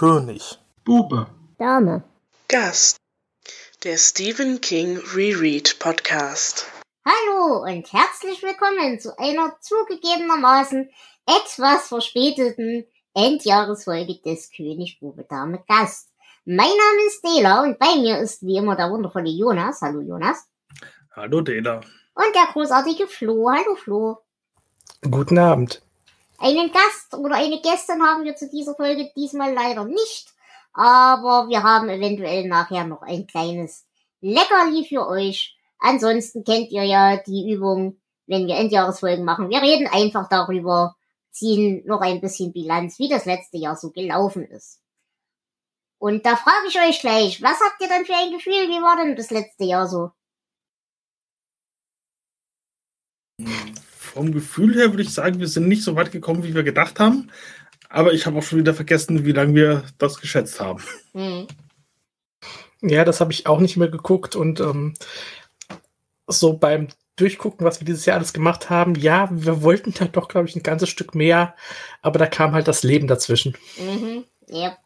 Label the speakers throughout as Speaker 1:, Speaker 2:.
Speaker 1: König.
Speaker 2: Bube.
Speaker 3: Dame.
Speaker 4: Gast. Der Stephen King Reread Podcast.
Speaker 3: Hallo und herzlich willkommen zu einer zugegebenermaßen etwas verspäteten Endjahresfolge des König Bube Dame Gast. Mein Name ist Dela und bei mir ist wie immer der wundervolle Jonas. Hallo Jonas.
Speaker 1: Hallo Dela.
Speaker 3: Und der großartige Flo. Hallo Flo.
Speaker 5: Guten Abend.
Speaker 3: Einen Gast oder eine Gästin haben wir zu dieser Folge diesmal leider nicht, aber wir haben eventuell nachher noch ein kleines Leckerli für euch. Ansonsten kennt ihr ja die Übung, wenn wir Endjahresfolgen machen. Wir reden einfach darüber, ziehen noch ein bisschen Bilanz, wie das letzte Jahr so gelaufen ist. Und da frage ich euch gleich, was habt ihr denn für ein Gefühl? Wie war denn das letzte Jahr so?
Speaker 1: Vom Gefühl her würde ich sagen, wir sind nicht so weit gekommen, wie wir gedacht haben. Aber ich habe auch schon wieder vergessen, wie lange wir das geschätzt haben.
Speaker 3: Hm.
Speaker 5: Ja, das habe ich auch nicht mehr geguckt und ähm, so beim Durchgucken, was wir dieses Jahr alles gemacht haben, ja, wir wollten da doch, glaube ich, ein ganzes Stück mehr, aber da kam halt das Leben dazwischen.
Speaker 3: Mhm. Ja.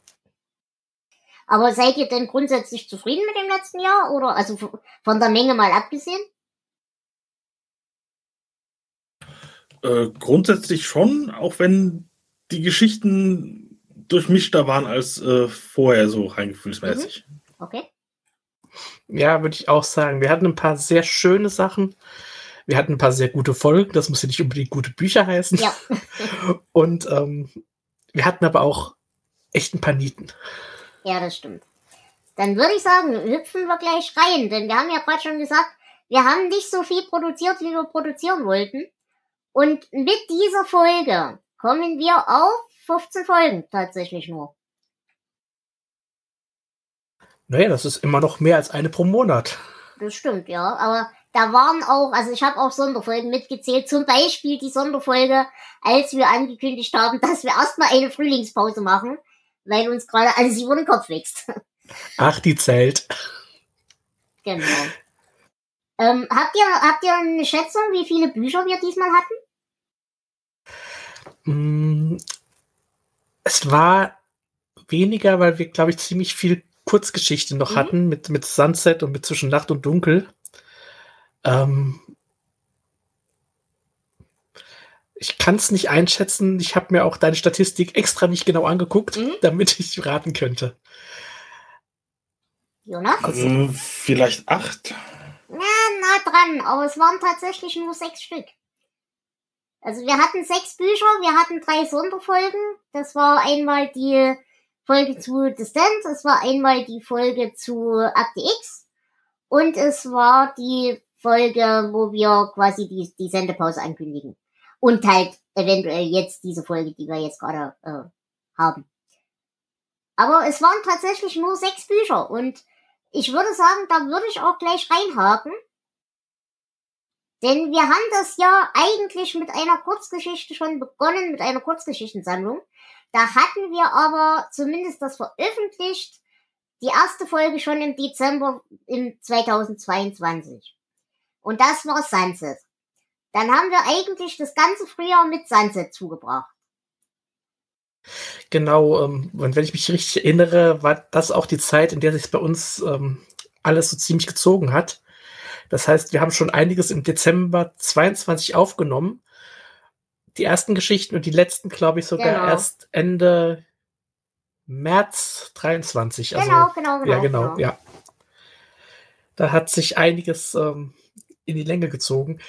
Speaker 3: Aber seid ihr denn grundsätzlich zufrieden mit dem letzten Jahr? Oder also von der Menge mal abgesehen?
Speaker 1: Äh, grundsätzlich schon, auch wenn die Geschichten durchmischter waren als äh, vorher, so rein gefühlsmäßig.
Speaker 3: Mhm. Okay.
Speaker 5: Ja, würde ich auch sagen. Wir hatten ein paar sehr schöne Sachen. Wir hatten ein paar sehr gute Folgen. Das muss ja nicht unbedingt gute Bücher heißen.
Speaker 3: Ja.
Speaker 5: Und ähm, wir hatten aber auch echt ein paar Nieten.
Speaker 3: Ja, das stimmt. Dann würde ich sagen, hüpfen wir gleich rein, denn wir haben ja gerade schon gesagt, wir haben nicht so viel produziert, wie wir produzieren wollten. Und mit dieser Folge kommen wir auf 15 Folgen tatsächlich nur.
Speaker 5: Naja, das ist immer noch mehr als eine pro Monat.
Speaker 3: Das stimmt, ja. Aber da waren auch, also ich habe auch Sonderfolgen mitgezählt. Zum Beispiel die Sonderfolge, als wir angekündigt haben, dass wir erstmal eine Frühlingspause machen, weil uns gerade alles über den Kopf wächst.
Speaker 5: Ach, die zählt.
Speaker 3: Genau. Ähm, habt ihr, habt ihr eine Schätzung, wie viele Bücher wir diesmal hatten?
Speaker 5: Mm, Es war weniger, weil wir, glaube ich, ziemlich viel Kurzgeschichte noch
Speaker 3: Mhm.
Speaker 5: hatten mit, mit Sunset und mit Zwischen Nacht und Dunkel. Ähm, ich kann es nicht einschätzen. Ich habe mir auch deine Statistik extra nicht genau angeguckt,
Speaker 3: Mhm.
Speaker 5: damit ich raten könnte.
Speaker 3: Jonas?
Speaker 5: Also-
Speaker 1: Äh, vielleicht acht.
Speaker 3: Ja, nah dran, aber es waren tatsächlich nur sechs Stück. Also wir hatten sechs Bücher, wir hatten drei Sonderfolgen. Das war einmal die Folge zu Distance, es war einmal die Folge zu Akte X und es war die Folge, wo wir quasi die, die Sendepause ankündigen. Und halt eventuell jetzt diese Folge, die wir jetzt gerade äh, haben. Aber es waren tatsächlich nur sechs Bücher und ich würde sagen, da würde ich auch gleich reinhaken. Denn wir haben das ja eigentlich mit einer Kurzgeschichte schon begonnen, mit einer Kurzgeschichtensammlung. Da hatten wir aber zumindest das veröffentlicht, die erste Folge schon im Dezember im 2022. Und das war Sunset. Dann haben wir eigentlich das ganze Frühjahr mit Sunset zugebracht.
Speaker 5: Genau, ähm, und wenn ich mich richtig erinnere, war das auch die Zeit, in der sich bei uns ähm, alles so ziemlich gezogen hat. Das heißt, wir haben schon einiges im Dezember 22 aufgenommen. Die ersten Geschichten und die letzten, glaube ich, sogar
Speaker 3: Genau.
Speaker 5: erst Ende März 23. Also,
Speaker 3: Genau, genau, genau.
Speaker 5: ja, genau, ja. Da hat sich einiges ähm, in die Länge gezogen.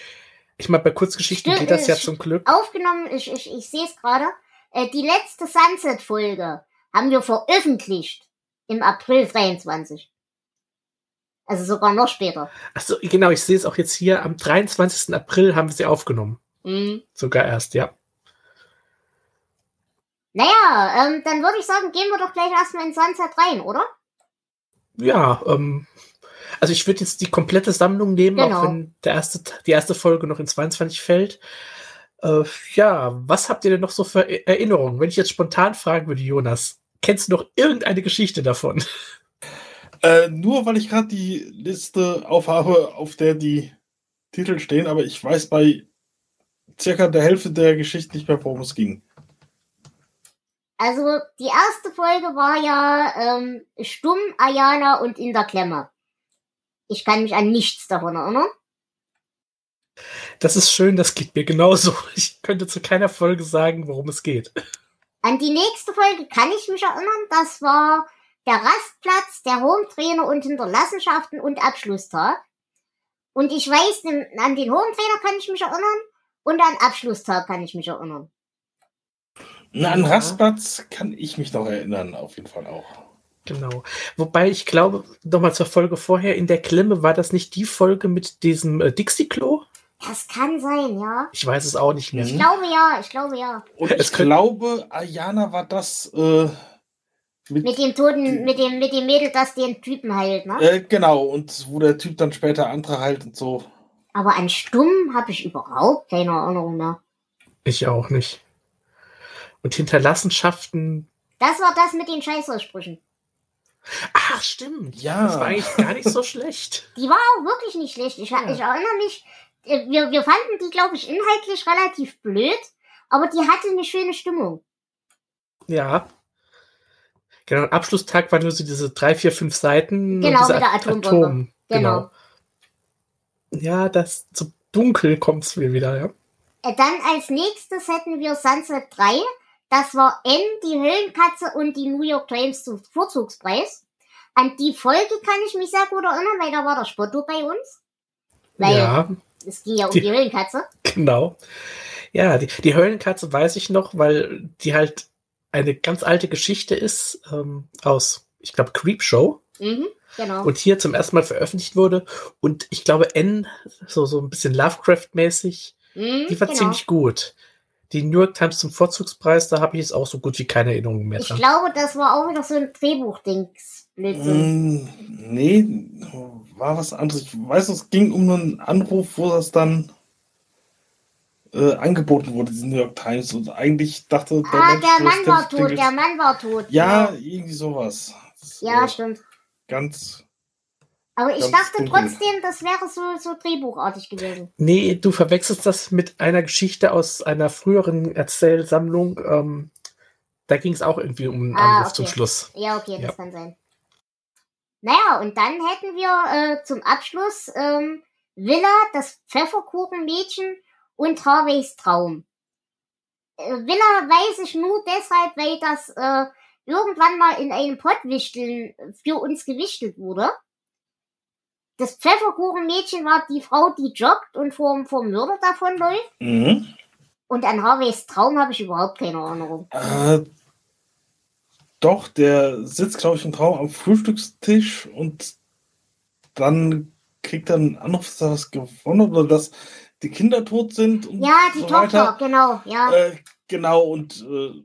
Speaker 5: Ich meine, bei Kurzgeschichten
Speaker 3: Stimmt,
Speaker 5: geht das ja zum Glück.
Speaker 3: Aufgenommen, ich, ich, ich sehe es gerade. Äh, die letzte Sunset-Folge haben wir veröffentlicht im April 23. Also sogar noch später.
Speaker 5: Achso, genau, ich sehe es auch jetzt hier. Am 23. April haben wir sie aufgenommen.
Speaker 3: Mhm.
Speaker 5: Sogar erst, ja.
Speaker 3: Naja, ähm, dann würde ich sagen, gehen wir doch gleich erstmal in Sunset rein, oder?
Speaker 5: Ja, ähm, also ich würde jetzt die komplette Sammlung nehmen,
Speaker 3: Genau.
Speaker 5: auch wenn der erste, die erste Folge noch in 22 fällt. Äh, ja, was habt ihr denn noch so für E- Erinnerungen? Wenn ich jetzt spontan fragen würde, Jonas, kennst du noch irgendeine Geschichte davon?
Speaker 1: Äh, nur weil ich gerade die Liste aufhabe, auf der die Titel stehen, aber ich weiß bei circa der Hälfte der Geschichte nicht mehr, worum es ging.
Speaker 3: Also die erste Folge war ja ähm, Stumm, Ayana und in der Klemme. Ich kann mich an nichts davon erinnern.
Speaker 5: Das ist schön, das geht mir genauso. Ich könnte zu keiner Folge sagen, worum es geht.
Speaker 3: An die nächste Folge kann ich mich erinnern. Das war der Rastplatz, der Hometrainer und Hinterlassenschaften und Abschlusstag. Und ich weiß, an den Hometrainer kann ich mich erinnern und an Abschlusstag kann ich mich erinnern.
Speaker 1: Na, an Rastplatz kann ich mich noch erinnern, auf jeden Fall auch.
Speaker 5: Genau. Wobei ich glaube, nochmal zur Folge vorher, in der Klemme war das nicht die Folge mit diesem äh, Dixie-Klo?
Speaker 3: Das kann sein, ja.
Speaker 5: Ich weiß es auch nicht mehr.
Speaker 3: Ich glaube ja, ich glaube ja.
Speaker 1: Und ich glaube, Ayana war das äh,
Speaker 3: mit, mit, dem Toten, mit dem, mit dem Mädel, das den Typen heilt, ne?
Speaker 1: Äh, genau, und wo der Typ dann später andere heilt und so.
Speaker 3: Aber an Stumm habe ich überhaupt keine Erinnerung mehr.
Speaker 5: Ich auch nicht. Und Hinterlassenschaften.
Speaker 3: Das war das mit den Scheißaussprüchen.
Speaker 5: Ach, stimmt. Ja. Das war eigentlich gar nicht so schlecht.
Speaker 3: Die war auch wirklich nicht schlecht. Ich, ja. ich erinnere mich, äh, wir, wir fanden die, glaube ich, inhaltlich relativ blöd, aber die hatte eine schöne Stimmung.
Speaker 5: Ja. Genau, Abschlusstag war nur so diese drei, vier, fünf Seiten.
Speaker 3: Genau, mit der Atombombe. Atom, genau.
Speaker 5: genau. Ja, das so dunkel kommt es mir wieder, ja.
Speaker 3: Äh, dann als nächstes hätten wir Sunset 3. Das war N, die Höllenkatze und die New York Times zum Vorzugspreis. An die Folge kann ich mich sehr gut erinnern, weil da war der Spotto bei uns. Weil ja, es ging ja um die, die Höllenkatze.
Speaker 5: Genau. Ja, die, die Höllenkatze weiß ich noch, weil die halt eine ganz alte Geschichte ist ähm, aus, ich glaube, Creepshow.
Speaker 3: Mhm, genau.
Speaker 5: Und hier zum ersten Mal veröffentlicht wurde. Und ich glaube, N, so, so ein bisschen Lovecraft-mäßig, mhm, die war genau. ziemlich gut. Die New York Times zum Vorzugspreis, da habe ich jetzt auch so gut wie keine Erinnerungen mehr
Speaker 3: dran. Ich glaube, das war auch wieder so ein Drehbuchdings.
Speaker 1: Mm, nee, war was anderes. Ich weiß, es ging um einen Anruf, wo das dann äh, angeboten wurde, die New York Times. Und eigentlich dachte
Speaker 3: der ah, Mensch, der Mann war tot, der Mann war tot.
Speaker 1: Ja, ja. irgendwie sowas.
Speaker 3: Das, ja, äh, stimmt.
Speaker 1: Ganz.
Speaker 3: Aber ich dachte dunkel. trotzdem, das wäre so, so drehbuchartig gewesen.
Speaker 5: Nee, du verwechselst das mit einer Geschichte aus einer früheren Erzählsammlung. Ähm, da ging es auch irgendwie um einen ah, Anruf okay. zum Schluss.
Speaker 3: Ja, okay, das ja. kann sein. Naja, und dann hätten wir äh, zum Abschluss ähm, Villa, das Pfefferkuchenmädchen und Harveys Traum. Äh, Villa weiß ich nur deshalb, weil das äh, irgendwann mal in einem Pottwichteln für uns gewichtelt wurde. Das Pfefferkuchenmädchen war die Frau, die joggt und vom, vom Mörder davonläuft. Mhm. Und an Harveys Traum habe ich überhaupt keine Erinnerung.
Speaker 1: Äh, doch, der sitzt, glaube ich, im Traum am Frühstückstisch und dann kriegt er einen Anruf, dass er was gewonnen hat oder dass die Kinder tot sind.
Speaker 3: Und ja, die so Tochter, weiter. genau, ja.
Speaker 1: Äh, genau, und äh,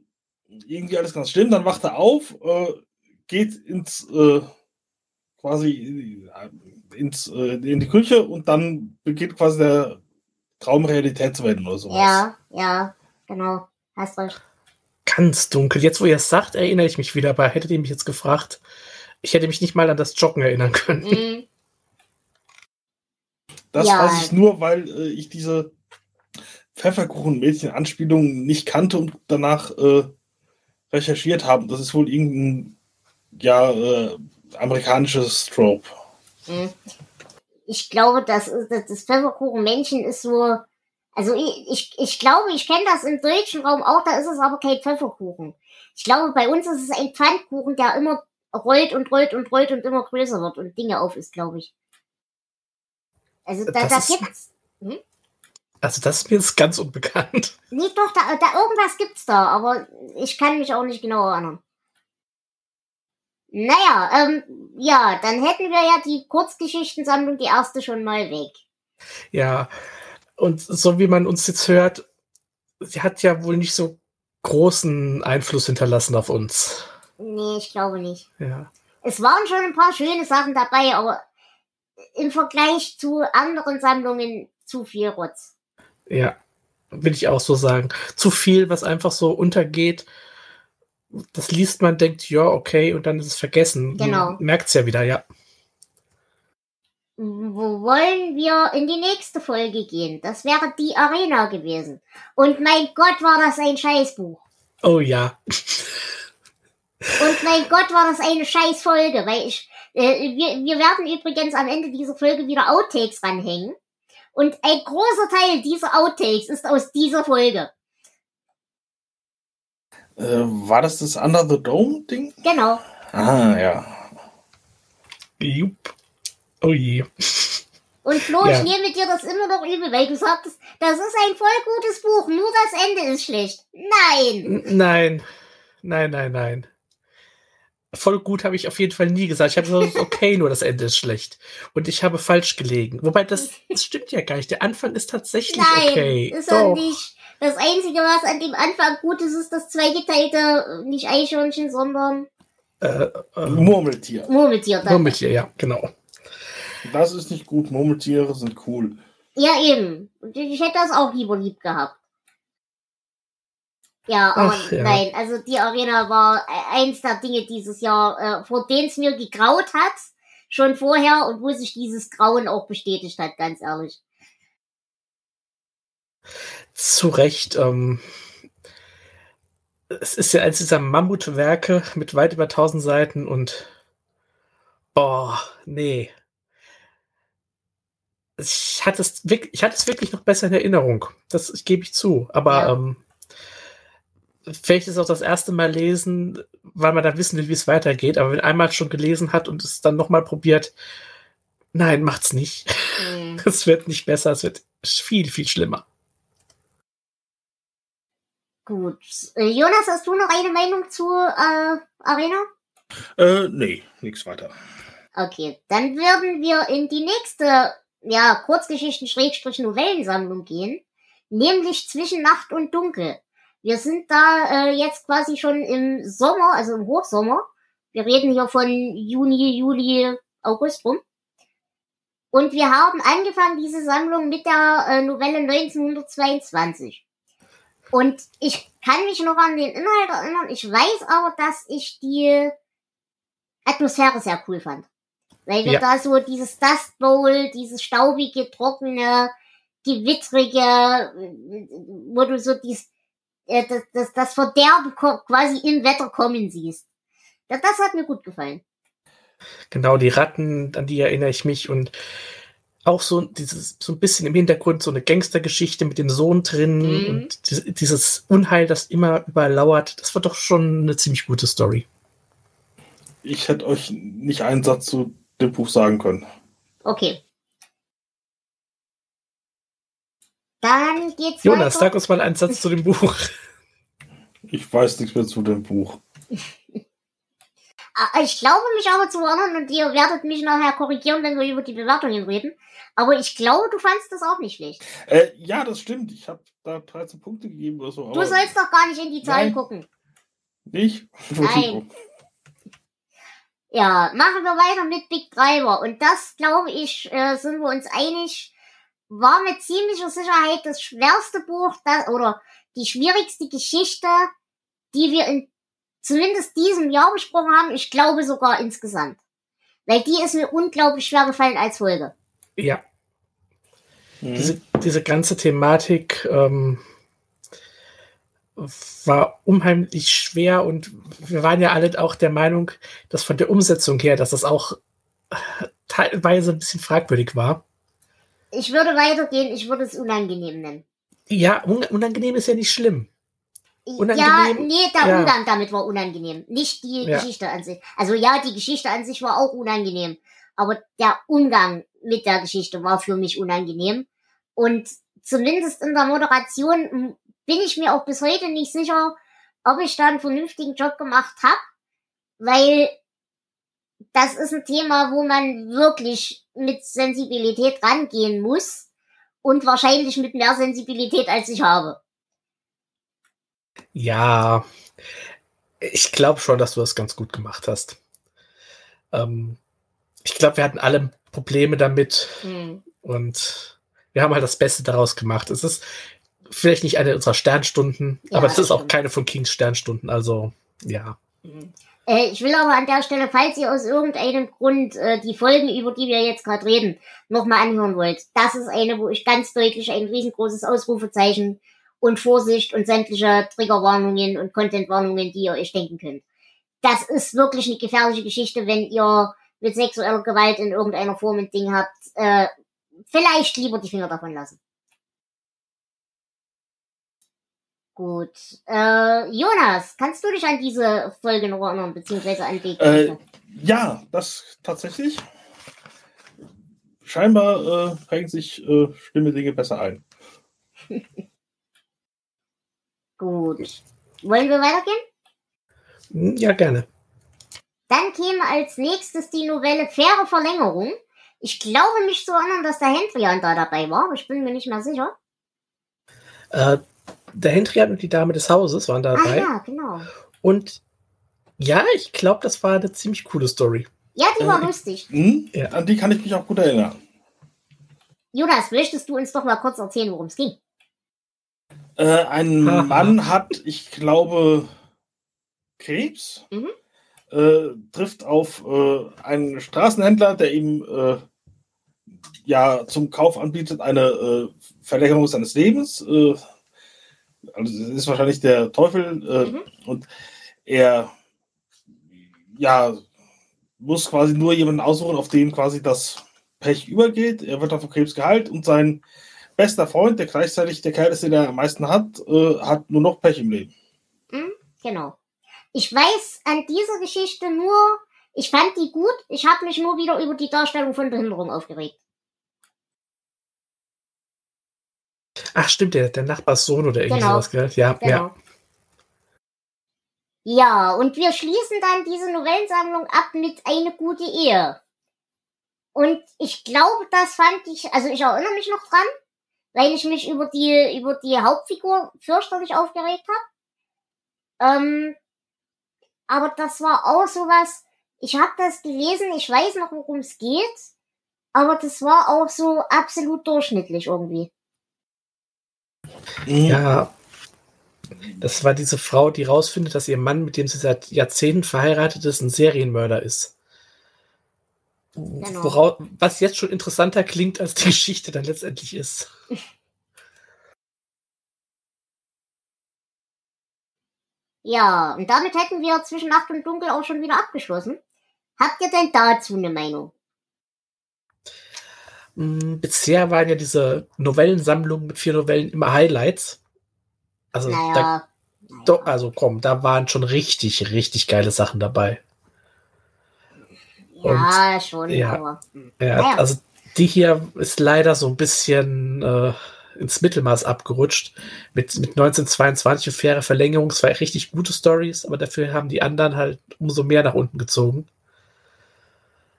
Speaker 1: irgendwie alles ganz schlimm. Dann wacht er auf, äh, geht ins äh, quasi ins, äh, in die Küche und dann beginnt quasi der Traum Realität zu werden oder sowas.
Speaker 3: Ja, ja, genau. Hast recht.
Speaker 5: Ganz dunkel. Jetzt, wo ihr es sagt, erinnere ich mich wieder, aber hättet ihr mich jetzt gefragt, ich hätte mich nicht mal an das Joggen erinnern können. Mhm.
Speaker 1: Das ja. weiß ich nur, weil äh, ich diese Pfefferkuchen-Mädchen-Anspielung nicht kannte und danach äh, recherchiert habe. Das ist wohl irgendein ja, äh, amerikanisches Trope.
Speaker 3: Hm. Ich glaube, das, das, das Pfefferkuchen-Männchen ist so. Also ich, ich, ich glaube, ich kenne das im deutschen Raum auch, da ist es aber kein Pfefferkuchen. Ich glaube, bei uns ist es ein Pfannkuchen, der immer rollt und rollt und rollt und immer größer wird und Dinge auf ist, glaube ich. Also da, da gibt's. Hm?
Speaker 5: Also das ist mir jetzt ganz unbekannt.
Speaker 3: Nee, doch, da, da irgendwas gibt's da, aber ich kann mich auch nicht genau erinnern. Naja, ähm, ja, dann hätten wir ja die Kurzgeschichtensammlung, die erste schon mal weg.
Speaker 5: Ja, und so wie man uns jetzt hört, sie hat ja wohl nicht so großen Einfluss hinterlassen auf uns.
Speaker 3: Nee, ich glaube nicht.
Speaker 5: Ja.
Speaker 3: Es waren schon ein paar schöne Sachen dabei, aber im Vergleich zu anderen Sammlungen zu viel Rotz.
Speaker 5: Ja, will ich auch so sagen. Zu viel, was einfach so untergeht. Das liest man, denkt, ja, okay, und dann ist es vergessen.
Speaker 3: Genau.
Speaker 5: Merkt es ja wieder, ja.
Speaker 3: Wo wollen wir in die nächste Folge gehen? Das wäre die Arena gewesen. Und mein Gott, war das ein Scheißbuch.
Speaker 5: Oh ja.
Speaker 3: Und mein Gott, war das eine scheiß Folge, weil ich, äh, wir, wir werden übrigens am Ende dieser Folge wieder Outtakes ranhängen. Und ein großer Teil dieser Outtakes ist aus dieser Folge.
Speaker 1: Äh, war das das Under the Dome Ding?
Speaker 3: Genau.
Speaker 1: Ah, ja.
Speaker 5: Jupp. Oh je.
Speaker 3: Und Flo,
Speaker 5: Ja.
Speaker 3: ich nehme dir das immer noch übel, weil du sagtest, das ist ein voll gutes Buch, nur das Ende ist schlecht. Nein!
Speaker 5: Nein. Nein, nein, nein. Voll gut habe ich auf jeden Fall nie gesagt. Ich habe gesagt, okay, nur das Ende ist schlecht. Und ich habe falsch gelegen. Wobei, das, das stimmt ja gar nicht. Der Anfang ist tatsächlich
Speaker 3: Nein,
Speaker 5: okay.
Speaker 3: ist
Speaker 5: Doch.
Speaker 3: nicht. Das Einzige, was an dem Anfang gut ist, ist das zweigeteilte, nicht Eichhörnchen, sondern
Speaker 5: Äh, äh,
Speaker 1: Murmeltier.
Speaker 3: Murmeltier.
Speaker 5: mit dir, ja, genau.
Speaker 1: Das ist nicht gut. Murmeltiere sind cool.
Speaker 3: Ja, eben. Ich hätte das auch lieber lieb gehabt. Ja, aber
Speaker 5: Ach, ja.
Speaker 3: nein, also die Arena war e- eins der Dinge dieses Jahr, äh, vor denen es mir gegraut hat, schon vorher und wo sich dieses Grauen auch bestätigt hat, ganz ehrlich.
Speaker 5: Zu Recht. Ähm, es ist ja eins dieser Mammutwerke mit weit über 1000 Seiten und boah, nee. Ich hatte es wirklich, ich hatte es wirklich noch besser in Erinnerung. Das gebe ich zu. Aber
Speaker 3: Ja.
Speaker 5: ähm, vielleicht ist es auch das erste Mal lesen, weil man dann wissen will, wie es weitergeht. Aber wenn einmal schon gelesen hat und es dann nochmal probiert, nein, macht's nicht.
Speaker 3: Hm.
Speaker 5: Es wird nicht besser, es wird viel, viel schlimmer.
Speaker 3: Gut. Äh, Jonas, hast du noch eine Meinung zu äh, Arena?
Speaker 1: Äh, nee, nichts weiter.
Speaker 3: Okay, dann würden wir in die nächste, ja, Kurzgeschichten-Novellensammlung gehen, nämlich zwischen Nacht und Dunkel. Wir sind da äh, jetzt quasi schon im Sommer, also im Hochsommer. Wir reden hier von Juni, Juli, August rum. Und wir haben angefangen, diese Sammlung mit der äh, Novelle 1922. Und ich kann mich noch an den Inhalt erinnern. Ich weiß aber, dass ich die Atmosphäre sehr cool fand. Weil wir
Speaker 5: Ja.
Speaker 3: da so dieses Dust Bowl, dieses staubige, trockene, gewittrige, wo du so dies, äh, das, das, das Verderben quasi im Wetter kommen siehst. Das, das hat mir gut gefallen.
Speaker 5: Genau, die Ratten, an die erinnere ich mich und auch so dieses, so ein bisschen im Hintergrund so eine Gangstergeschichte mit dem Sohn drin
Speaker 3: Mhm.
Speaker 5: und dieses, dieses Unheil, das immer überall lauert. Das war doch schon eine ziemlich gute Story.
Speaker 1: Ich hätte euch nicht einen Satz zu dem Buch sagen können.
Speaker 3: Okay. Dann geht's
Speaker 5: Jonas,
Speaker 3: weiter.
Speaker 5: sag uns mal einen Satz zu dem Buch.
Speaker 1: Ich weiß nichts mehr zu dem Buch.
Speaker 3: Ah, Ich glaube mich aber zu erinnern und ihr werdet mich nachher korrigieren, wenn wir über die Bewertungen reden. Aber ich glaube, du fandst das auch nicht schlecht.
Speaker 1: Äh, ja, das stimmt. Ich habe da 13 Punkte gegeben oder so.
Speaker 3: Du sollst doch gar nicht in die Zahlen
Speaker 1: Nein.
Speaker 3: gucken.
Speaker 1: nicht. Entschuldigung.
Speaker 3: Ja, machen wir weiter mit Big Driver. Und das, glaube ich, äh, sind wir uns einig, war mit ziemlicher Sicherheit das schwerste Buch das, oder die schwierigste Geschichte, die wir in zumindest diesem Jahr besprochen haben. Ich glaube sogar insgesamt. Weil die ist mir unglaublich schwer gefallen als Folge.
Speaker 5: Ja,
Speaker 1: Mhm.
Speaker 5: diese, diese ganze Thematik ähm, war unheimlich schwer und wir waren ja alle auch der Meinung, dass von der Umsetzung her, dass das auch teilweise ein bisschen fragwürdig war.
Speaker 3: Ich würde weitergehen, ich würde es unangenehm nennen.
Speaker 5: Ja, un unangenehm ist ja nicht schlimm.
Speaker 3: Ja,
Speaker 5: Unangenehm?
Speaker 3: nee, der
Speaker 5: Ja.
Speaker 3: Umgang damit war unangenehm. Nicht die
Speaker 5: Ja.
Speaker 3: Geschichte an sich. Also ja, die Geschichte an sich war auch unangenehm. Aber der Umgang mit der Geschichte war für mich unangenehm. Und zumindest in der Moderation m, bin ich mir auch bis heute nicht sicher, ob ich da einen vernünftigen Job gemacht habe. Weil das ist ein Thema, wo man wirklich mit Sensibilität rangehen muss. Und wahrscheinlich mit mehr Sensibilität, als ich habe.
Speaker 5: Ja, ich glaube schon, dass du das ganz gut gemacht hast. Ähm, ich glaube, wir hatten alle Probleme damit
Speaker 3: Hm.
Speaker 5: und wir haben halt das Beste daraus gemacht. Es ist vielleicht nicht eine unserer Sternstunden,
Speaker 3: Ja,
Speaker 5: aber es ist auch
Speaker 3: stimmt.
Speaker 5: keine von Kings Sternstunden. Also, ja.
Speaker 3: Äh, ich will aber an der Stelle, falls ihr aus irgendeinem Grund äh, die Folgen, über die wir jetzt gerade reden, nochmal anhören wollt, das ist eine, wo ich ganz deutlich ein riesengroßes Ausrufezeichen und Vorsicht und sämtliche Triggerwarnungen und Contentwarnungen, die ihr euch denken könnt. Das ist wirklich eine gefährliche Geschichte, wenn ihr mit sexueller Gewalt in irgendeiner Form ein Ding habt. Äh, vielleicht lieber die Finger davon lassen. Gut. Äh, Jonas, kannst du dich an diese Folge noch erinnern, beziehungsweise an die
Speaker 1: Äh, ja, das tatsächlich. Scheinbar äh, prägen sich äh, schlimme Dinge besser ein.
Speaker 3: Gut. Wollen wir weitergehen?
Speaker 5: Hm, Ja, gerne.
Speaker 3: Dann käme als nächstes die Novelle Faire Verlängerung. Ich glaube mich zu erinnern, dass der Hendrian da dabei war, aber ich bin mir nicht mehr sicher.
Speaker 5: Äh, der Hendrian und die Dame des Hauses waren
Speaker 3: Ah
Speaker 5: dabei.
Speaker 3: ja, genau.
Speaker 5: Und ja, ich glaube, das war eine ziemlich coole Story.
Speaker 3: Ja, die war
Speaker 1: Äh,
Speaker 3: lustig.
Speaker 1: Hm?
Speaker 5: Ja.
Speaker 1: An die kann ich mich auch gut erinnern.
Speaker 3: Jonas, möchtest du uns doch mal kurz erzählen, worum es ging?
Speaker 1: Äh, ein
Speaker 5: Haha.
Speaker 1: Mann hat, ich glaube, Krebs,
Speaker 3: Mhm.
Speaker 1: äh, trifft auf äh, einen Straßenhändler, der ihm äh, ja zum Kauf anbietet eine äh, Verlängerung seines Lebens. Also es ist wahrscheinlich der Teufel äh,
Speaker 3: Mhm.
Speaker 1: und er ja muss quasi nur jemanden aussuchen, auf den quasi das Pech übergeht. Er wird dann von Krebs geheilt und sein bester Freund, der gleichzeitig der Kerl ist, den er am meisten hat, äh, hat nur noch Pech im Leben.
Speaker 3: Genau. Ich weiß an dieser Geschichte nur, ich fand die gut, ich habe mich nur wieder über die Darstellung von Behinderung aufgeregt.
Speaker 5: Ach, stimmt, der, der Nachbarssohn oder irgendwie
Speaker 3: Genau.
Speaker 5: sowas, gell? Ja,
Speaker 3: Genau.
Speaker 5: ja.
Speaker 3: Ja, und wir schließen dann diese Novellensammlung ab mit Eine gute Ehe. Und ich glaube, das fand ich, also ich erinnere mich noch dran, weil ich mich über die, über die Hauptfigur fürchterlich aufgeregt habe. Ähm, aber das war auch sowas, ich habe das gelesen, ich weiß noch, worum es geht, aber das war auch so absolut durchschnittlich irgendwie.
Speaker 5: Ja. Das war diese Frau, die rausfindet, dass ihr Mann, mit dem sie seit Jahrzehnten verheiratet ist, ein Serienmörder ist.
Speaker 3: Genau.
Speaker 5: Wora, was jetzt schon interessanter klingt, als die Geschichte dann letztendlich ist.
Speaker 3: Ja, und damit hätten wir zwischen Nacht und Dunkel auch schon wieder abgeschlossen. Habt ihr denn dazu eine Meinung?
Speaker 5: Mm, Bisher waren ja diese Novellensammlungen mit vier Novellen immer Highlights. Also, da,
Speaker 3: Naja.
Speaker 5: doch, also komm, da waren schon richtig, richtig geile Sachen dabei.
Speaker 3: Ja, schon,
Speaker 5: ja.
Speaker 3: aber.
Speaker 5: Ja,
Speaker 3: Naja.
Speaker 5: also die hier ist leider so ein bisschen äh, ins Mittelmaß abgerutscht. Mit, mit 1922 und faire Verlängerung, zwei richtig gute Stories, aber dafür haben die anderen halt umso mehr nach unten gezogen.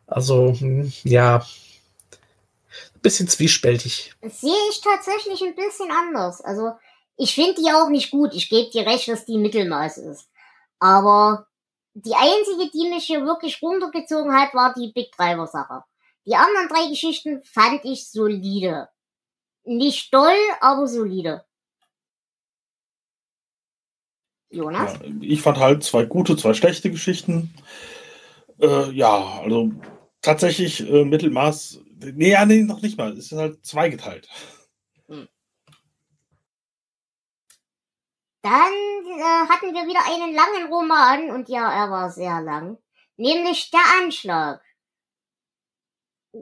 Speaker 5: Also, hm, ja, bisschen zwiespältig.
Speaker 3: Das sehe ich tatsächlich ein bisschen anders. Also, ich finde die auch nicht gut. Ich gebe dir recht, dass die Mittelmaß ist. Aber die einzige, die mich hier wirklich runtergezogen hat, war die Big Driver Sache. Die anderen drei Geschichten fand ich solide. Nicht doll, aber solide. Jonas?
Speaker 1: Ja, ich fand halt zwei gute, zwei schlechte Geschichten. Äh, ja, also tatsächlich äh, Mittelmaß. Nee, ja, nee, noch nicht mal. Es ist halt zweigeteilt.
Speaker 3: Dann äh, hatten wir wieder einen langen Roman und ja, er war sehr lang. Nämlich Der Anschlag.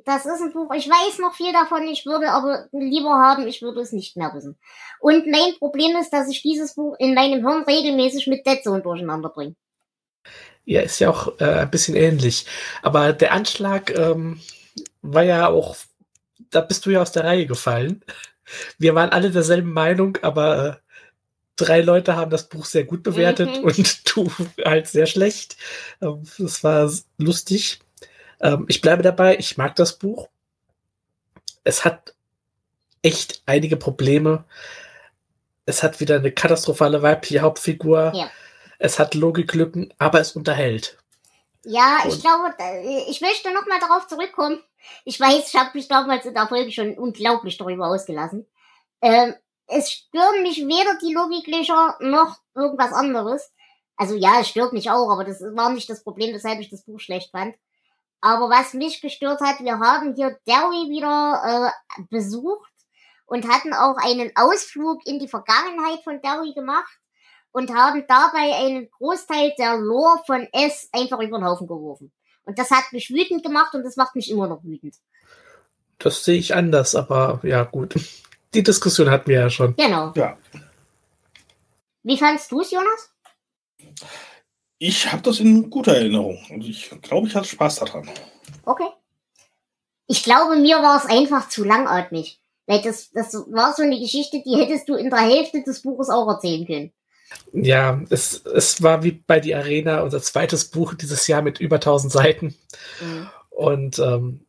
Speaker 3: Das ist ein Buch, ich weiß noch viel davon, ich würde aber lieber haben, ich würde es nicht mehr wissen. Und mein Problem ist, dass ich dieses Buch in meinem Hirn regelmäßig mit Dead Zone durcheinander bringe.
Speaker 5: Ja, ist ja auch äh, ein bisschen ähnlich. Aber der Anschlag ähm, war ja auch, da bist du ja aus der Reihe gefallen. Wir waren alle derselben Meinung, aber äh, drei Leute haben das Buch sehr gut bewertet
Speaker 3: Mhm.
Speaker 5: und du halt sehr schlecht. Ähm, das war lustig. Ähm, ich bleibe dabei, ich mag das Buch. Es hat echt einige Probleme. Es hat wieder eine katastrophale weibliche Hauptfigur.
Speaker 3: Ja.
Speaker 5: Es hat Logiklücken, aber es unterhält.
Speaker 3: Ja, ich
Speaker 5: Und-
Speaker 3: glaube, ich möchte noch mal darauf zurückkommen. Ich weiß, ich habe mich damals in der Folge schon unglaublich darüber ausgelassen. Ähm, es stören mich weder die Logiklöcher noch irgendwas anderes. Also ja, es stört mich auch, aber das war nicht das Problem, weshalb ich das Buch schlecht fand. Aber was mich gestört hat, wir haben hier Derry wieder äh, besucht und hatten auch einen Ausflug in die Vergangenheit von Derry gemacht und haben dabei einen Großteil der Lore von S einfach über den Haufen geworfen. Und das hat mich wütend gemacht und das macht mich immer noch wütend.
Speaker 5: Das sehe ich anders, aber ja, gut. Die Diskussion hatten wir ja schon.
Speaker 3: Genau.
Speaker 1: Ja.
Speaker 3: Wie fandst du es, Jonas?
Speaker 1: Ich habe das in guter Erinnerung. Und ich glaube, ich hatte Spaß daran.
Speaker 3: Okay. Ich glaube, mir war es einfach zu langatmig. Weil das, das war so eine Geschichte, die hättest du in der Hälfte des Buches auch erzählen können.
Speaker 5: Ja, es, es war wie bei Die Arena, unser zweites Buch dieses Jahr mit über 1000 Seiten.
Speaker 3: Mhm.
Speaker 5: Und ähm,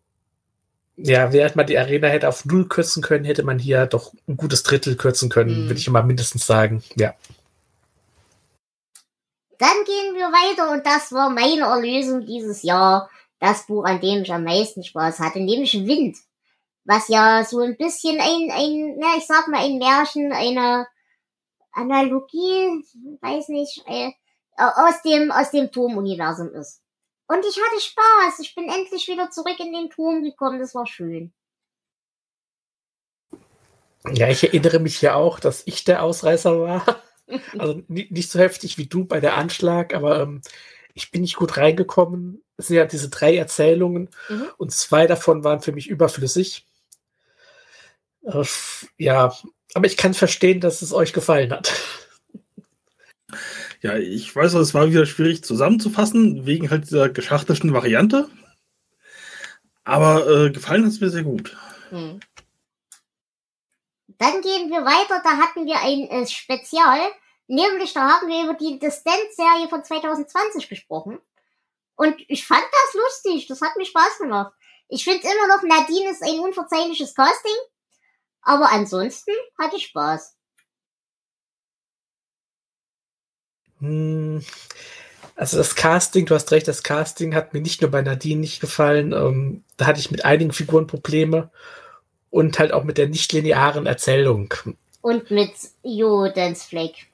Speaker 5: ja, während man die Arena hätte auf null kürzen können, hätte man hier doch ein gutes Drittel kürzen können,
Speaker 3: Mhm.
Speaker 5: würde ich mal mindestens sagen. Ja.
Speaker 3: Dann gehen wir weiter und das war meine Erlösung dieses Jahr. Das Buch, an dem ich am meisten Spaß hatte, nämlich Wind. Was ja so ein bisschen ein, ein, na, ich sag mal, ein Märchen, eine Analogie, weiß nicht, äh, aus dem, aus dem Turmuniversum ist. Und ich hatte Spaß. Ich bin endlich wieder zurück in den Turm gekommen. Das war schön.
Speaker 5: Ja, ich erinnere mich ja auch, dass ich der Ausreißer war. Also ni- nicht so heftig wie du bei der Anschlag, aber ähm, ich bin nicht gut reingekommen. Es sind ja diese drei Erzählungen
Speaker 3: Mhm.
Speaker 5: und zwei davon waren für mich überflüssig. Äh, ja, aber ich kann verstehen, dass es euch gefallen hat.
Speaker 1: Ja, ich weiß, es war wieder schwierig zusammenzufassen, wegen halt dieser geschachtelten Variante. Aber äh, gefallen hat es mir sehr gut.
Speaker 3: Hm. Dann gehen wir weiter. Da hatten wir ein äh, Spezial. Nämlich, da haben wir über die Distance-Serie von 2020 gesprochen. Und ich fand das lustig. Das hat mir Spaß gemacht. Ich finde immer noch, Nadine ist ein unverzeihliches Casting. Aber ansonsten hatte ich Spaß.
Speaker 5: Hm, Also das Casting, du hast recht, das Casting hat mir nicht nur bei Nadine nicht gefallen. Ähm, da hatte ich mit einigen Figuren Probleme und halt auch mit der nicht linearen Erzählung.
Speaker 3: Und mit Jodens Fleck.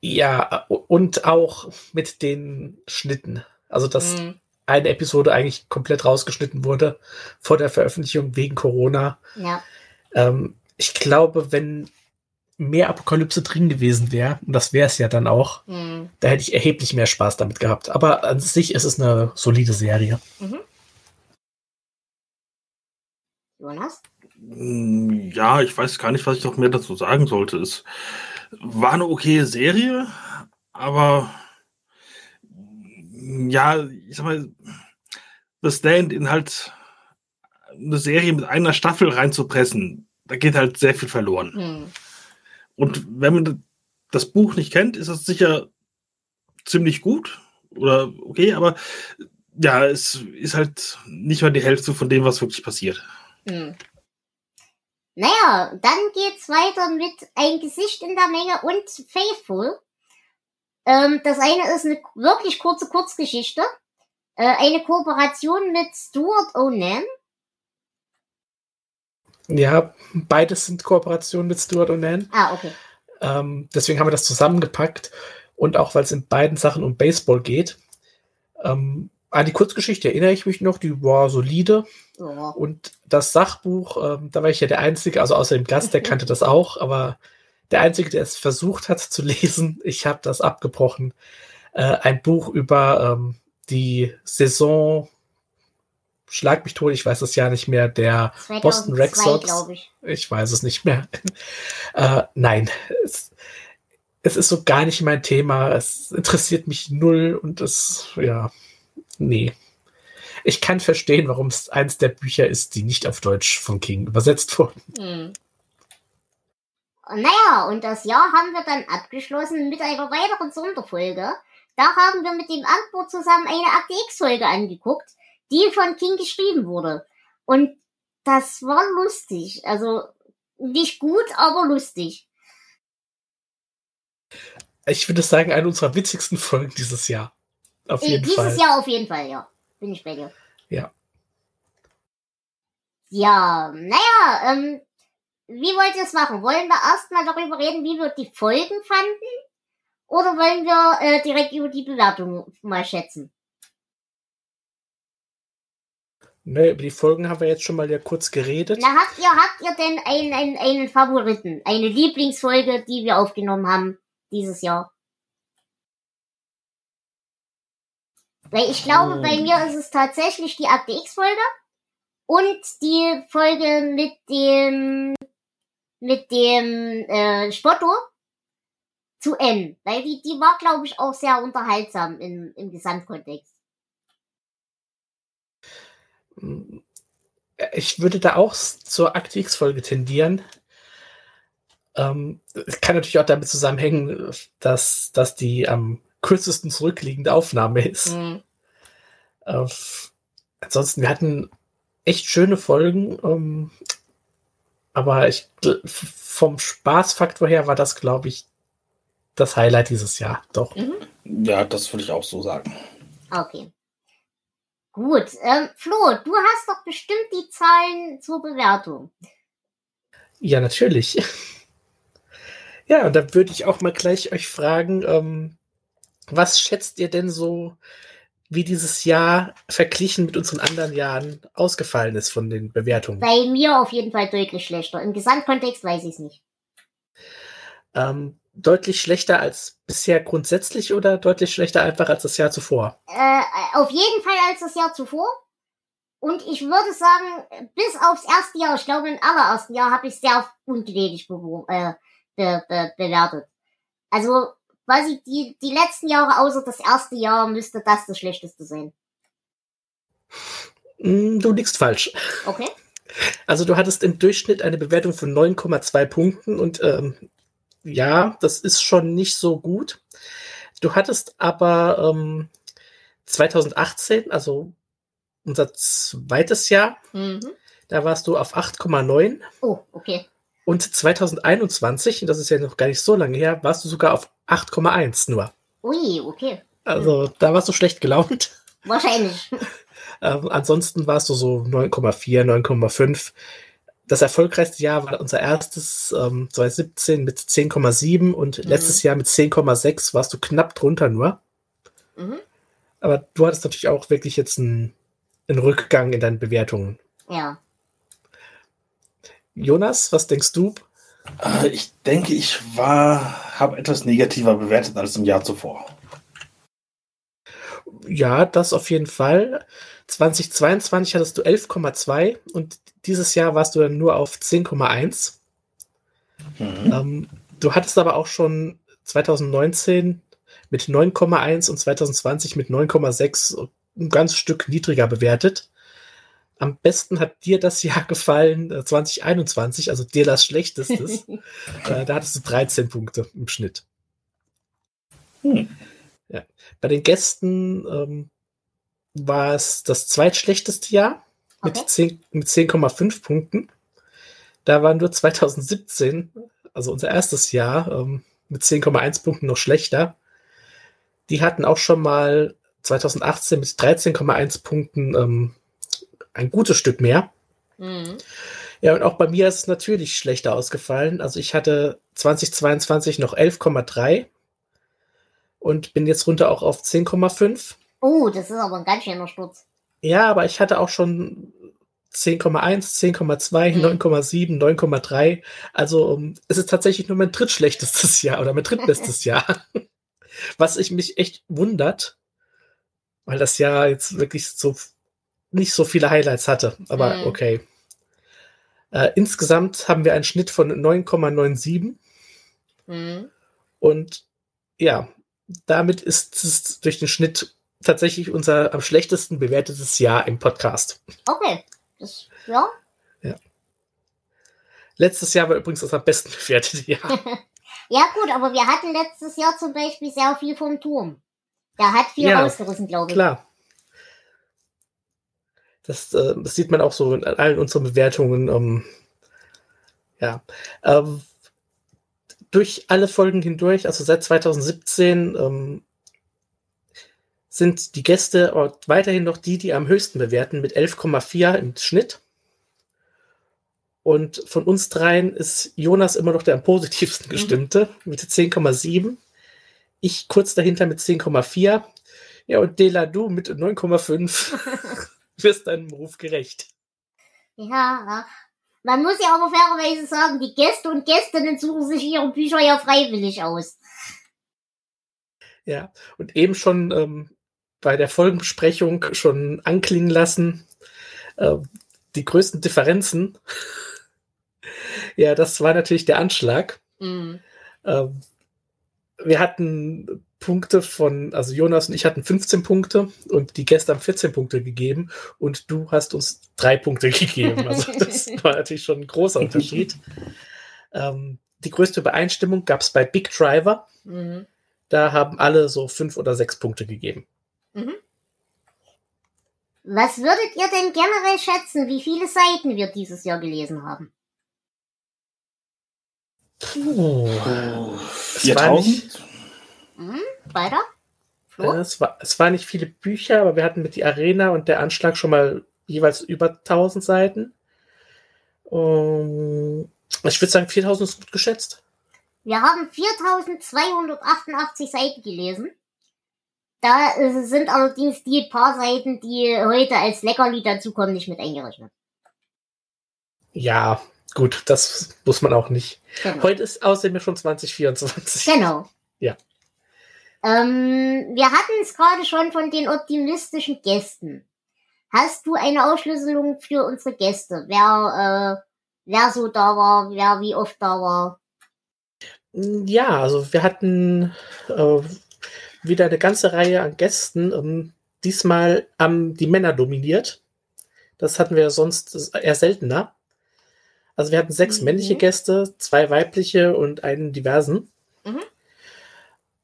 Speaker 5: Ja, und auch mit den Schnitten. Also, dass
Speaker 3: Hm.
Speaker 5: eine Episode eigentlich komplett rausgeschnitten wurde vor der Veröffentlichung wegen Corona.
Speaker 3: Ja.
Speaker 5: Ähm, ich glaube, wenn mehr Apokalypse drin gewesen wäre, und das wäre es ja dann auch,
Speaker 3: Hm.
Speaker 5: da hätte ich erheblich mehr Spaß damit gehabt. Aber an sich ist es eine solide Serie.
Speaker 3: Jonas?
Speaker 1: Mm, Ja, ich weiß gar nicht, was ich noch mehr dazu sagen sollte. Es war eine okaye Serie, aber ja, ich sag mal, The Stand in halt eine Serie mit einer Staffel reinzupressen, da geht halt sehr viel verloren.
Speaker 3: Hm.
Speaker 1: Und wenn man das Buch nicht kennt, ist es sicher ziemlich gut oder okay, aber ja, es ist halt nicht mal die Hälfte von dem, was wirklich passiert.
Speaker 3: Hm. Naja, dann geht's weiter mit Ein Gesicht in der Menge und Faithful. Ähm, das eine ist eine wirklich kurze Kurzgeschichte. Äh, eine Kooperation mit Stuart Onan.
Speaker 5: Ja, beides sind Kooperationen mit Stuart Onan.
Speaker 3: Ah, okay.
Speaker 5: Ähm, deswegen haben wir das zusammengepackt. Und auch weil es in beiden Sachen um Baseball geht. Ähm, an die Kurzgeschichte erinnere ich mich noch, die war solide.
Speaker 3: Ja.
Speaker 5: Und das Sachbuch, ähm, da war ich ja der Einzige, also außer dem Gast, der kannte das auch, aber der Einzige, der es versucht hat zu lesen, ich habe das abgebrochen. Äh, ein Buch über ähm, die Saison, schlag mich tot, ich weiß es ja nicht mehr, der Boston Red
Speaker 3: 2002,
Speaker 5: Sox.
Speaker 3: ich.
Speaker 5: Ich weiß es nicht mehr. äh, nein, es, es ist so gar nicht mein Thema. Es interessiert mich null und es, ja, nee. Ich kann verstehen, warum es eins der Bücher ist, die nicht auf Deutsch von King übersetzt wurden.
Speaker 3: Hm. Naja, und das Jahr haben wir dann abgeschlossen mit einer weiteren Sonderfolge. Da haben wir mit dem Antwort zusammen eine Akte X-Folge angeguckt, die von King geschrieben wurde. Und das war lustig. Also nicht gut, aber lustig.
Speaker 5: Ich würde sagen, eine unserer witzigsten Folgen dieses Jahr. Auf
Speaker 3: Äh,
Speaker 5: jeden
Speaker 3: Dieses
Speaker 5: Fall.
Speaker 3: Jahr auf jeden Fall, ja. Bin ich bei dir.
Speaker 5: Ja.
Speaker 3: Ja, naja, ähm, wie wollt ihr es machen? Wollen wir erstmal darüber reden, wie wir die Folgen fanden? Oder wollen wir äh, direkt über die Bewertung mal schätzen?
Speaker 5: Ne, über die Folgen haben wir jetzt schon mal ja kurz geredet.
Speaker 3: Na, habt ihr, habt ihr denn einen, einen, einen Favoriten? Eine Lieblingsfolge, die wir aufgenommen haben dieses Jahr? Weil ich glaube, bei
Speaker 1: Oh.
Speaker 3: mir ist es tatsächlich die Akte X-Folge und die Folge mit dem mit dem äh, Spotto zu N. Weil die, die war, glaube ich, auch sehr unterhaltsam im, im Gesamtkontext.
Speaker 5: Ich würde da auch zur Akte X-Folge tendieren. Ähm, es kann natürlich auch damit zusammenhängen, dass, dass die am kürzesten zurückliegende Aufnahme ist.
Speaker 3: Mhm.
Speaker 5: Äh, ansonsten, wir hatten echt schöne Folgen, ähm, aber ich, vom Spaßfaktor her war das, glaube ich, das Highlight dieses Jahr. Doch.
Speaker 1: Ja, das würde ich auch so sagen.
Speaker 3: Okay. Gut. Ähm, Flo, du hast doch bestimmt die Zahlen zur Bewertung.
Speaker 5: Ja, natürlich. Ja, und dann würde ich auch mal gleich euch fragen, ähm, was schätzt ihr denn so, wie dieses Jahr verglichen mit unseren anderen Jahren ausgefallen ist von den Bewertungen?
Speaker 3: Bei mir auf jeden Fall deutlich schlechter. Im Gesamtkontext weiß ich es nicht.
Speaker 5: Ähm, deutlich schlechter als bisher grundsätzlich oder deutlich schlechter einfach als das Jahr zuvor?
Speaker 3: Äh, auf jeden Fall als das Jahr zuvor. Und ich würde sagen, bis aufs erste Jahr, ich glaube im allerersten Jahr, habe ich sehr ungnädig bewo- äh, be be bewertet. Also quasi die, die letzten Jahre außer das erste Jahr müsste das das schlechteste sein.
Speaker 5: Hm, Du liegst falsch.
Speaker 3: Okay?
Speaker 5: Also du hattest im Durchschnitt eine Bewertung von 9,2 Punkten und ähm, ja, das ist schon nicht so gut. Du hattest aber ähm, 2018, also unser zweites Jahr,
Speaker 3: Mhm.
Speaker 5: da warst du auf 8,9
Speaker 3: Oh, okay.
Speaker 5: und 2021, und das ist ja noch gar nicht so lange her, warst du sogar auf 8,1 nur.
Speaker 3: Ui, okay.
Speaker 5: Also da warst du schlecht gelaunt.
Speaker 3: Wahrscheinlich.
Speaker 5: Ähm, ansonsten warst du so 9,4, 9,5. Das erfolgreichste Jahr war unser erstes ähm, 2017 mit 10,7 und
Speaker 3: Mhm.
Speaker 5: letztes Jahr mit 10,6 warst du knapp drunter nur.
Speaker 3: Mhm.
Speaker 5: Aber du hattest natürlich auch wirklich jetzt einen, einen Rückgang in deinen Bewertungen.
Speaker 3: Ja.
Speaker 5: Jonas, was denkst du?
Speaker 1: Äh, Ich denke, ich war, habe etwas negativer bewertet als im Jahr zuvor.
Speaker 5: Ja, das auf jeden Fall. 2022 hattest du 11,2 und dieses Jahr warst du dann nur auf 10,1.
Speaker 1: Mhm.
Speaker 5: Ähm, du hattest aber auch schon 2019 mit 9,1 und 2020 mit 9,6 ein ganz Stück niedriger bewertet. Am besten hat dir das Jahr gefallen, äh, 2021, also dir das Schlechtestes. äh, da hattest du 13 Punkte im Schnitt.
Speaker 1: Hm.
Speaker 5: Ja. Bei den Gästen ähm, war es das zweitschlechteste Jahr mit
Speaker 3: Okay.
Speaker 5: 10 mit 10,5 Punkten. Da waren nur 2017, also unser erstes Jahr, ähm, mit 10,1 Punkten noch schlechter. Die hatten auch schon mal 2018 mit 13,1 Punkten ähm, ein gutes Stück mehr.
Speaker 3: Mhm.
Speaker 5: Ja, und auch bei mir ist es natürlich schlechter ausgefallen. Also ich hatte 2022 noch 11,3 und bin jetzt runter auch auf 10,5.
Speaker 3: Oh, das ist aber ein ganz schöner Sturz.
Speaker 5: Ja, aber ich hatte auch schon 10,1, 10,2,
Speaker 3: Mhm.
Speaker 5: 9,7, 9,3. Also um, es ist tatsächlich nur mein drittschlechtestes Jahr oder mein drittbestes Jahr. Was ich mich echt wundert, weil das Jahr jetzt wirklich so nicht so viele Highlights hatte. Aber
Speaker 3: Mhm.
Speaker 5: okay. Äh, insgesamt haben wir einen Schnitt von 9,97
Speaker 3: Mhm.
Speaker 5: und ja, damit ist es durch den Schnitt tatsächlich unser am schlechtesten bewertetes Jahr im Podcast.
Speaker 3: Okay. Das, ja.
Speaker 5: Letztes Jahr war übrigens das am besten bewertete Jahr.
Speaker 3: Ja, gut, aber wir hatten letztes Jahr zum Beispiel sehr viel vom Turm. Der hat viel
Speaker 5: Ja,
Speaker 3: rausgerissen, glaube ich.
Speaker 5: Klar. Das, äh, das sieht man auch so in allen unseren Bewertungen. Ähm, ja. Ähm, durch alle Folgen hindurch, also seit 2017, ähm, sind die Gäste weiterhin noch die, die am höchsten bewerten, mit 11,4 im Schnitt. Und von uns dreien ist Jonas immer noch der am positivsten gestimmte, mit 10,7. Ich kurz dahinter mit 10,4. Ja, und Deladu mit 9,5. wirst deinem Ruf gerecht.
Speaker 3: Ja. Man muss ja aber fairerweise sagen, die Gäste und Gästinnen suchen sich ihre Bücher ja freiwillig aus.
Speaker 5: Ja, und eben schon ähm, bei der Folgenbesprechung schon anklingen lassen, äh, die größten Differenzen. ja, das war natürlich der Anschlag.
Speaker 3: Mhm.
Speaker 5: Ähm, wir hatten Punkte von, also Jonas und ich hatten 15 Punkte und die Gäste haben 14 Punkte gegeben und du hast uns drei Punkte gegeben. Also das war natürlich schon ein großer Unterschied. ähm, die größte Übereinstimmung gab es bei Big Driver.
Speaker 3: Mhm.
Speaker 5: Da haben alle so fünf oder sechs Punkte gegeben.
Speaker 3: Mhm. Was würdet ihr denn generell schätzen, wie viele Seiten wir dieses Jahr gelesen haben?
Speaker 5: Puh.
Speaker 1: Oh,
Speaker 5: Es war nicht-
Speaker 1: 4000?
Speaker 3: Mhm. Weiter?
Speaker 5: Äh, Es, war, es waren nicht viele Bücher, aber wir hatten mit die Arena und der Anschlag schon mal jeweils über 1000 Seiten. Um, ich würde sagen, 4000 ist gut geschätzt.
Speaker 3: Wir haben 4288 Seiten gelesen. Da sind allerdings die paar Seiten, die heute als Leckerli dazukommen, nicht mit eingerechnet.
Speaker 5: Ja, gut, das muss man auch nicht.
Speaker 3: Genau.
Speaker 5: Heute ist außerdem schon 2024.
Speaker 3: Genau.
Speaker 5: Ja.
Speaker 3: Ähm, wir hatten es gerade schon von den optimistischen Gästen. Hast du eine Ausschlüsselung für unsere Gäste? Wer, äh, wer so da war, wer wie oft da war?
Speaker 5: Ja, also wir hatten äh, wieder eine ganze Reihe an Gästen. Ähm, diesmal haben die Männer dominiert. Das hatten wir sonst eher seltener. Also wir hatten sechs
Speaker 3: Mhm.
Speaker 5: männliche Gäste, zwei weibliche und einen diversen.
Speaker 3: Mhm.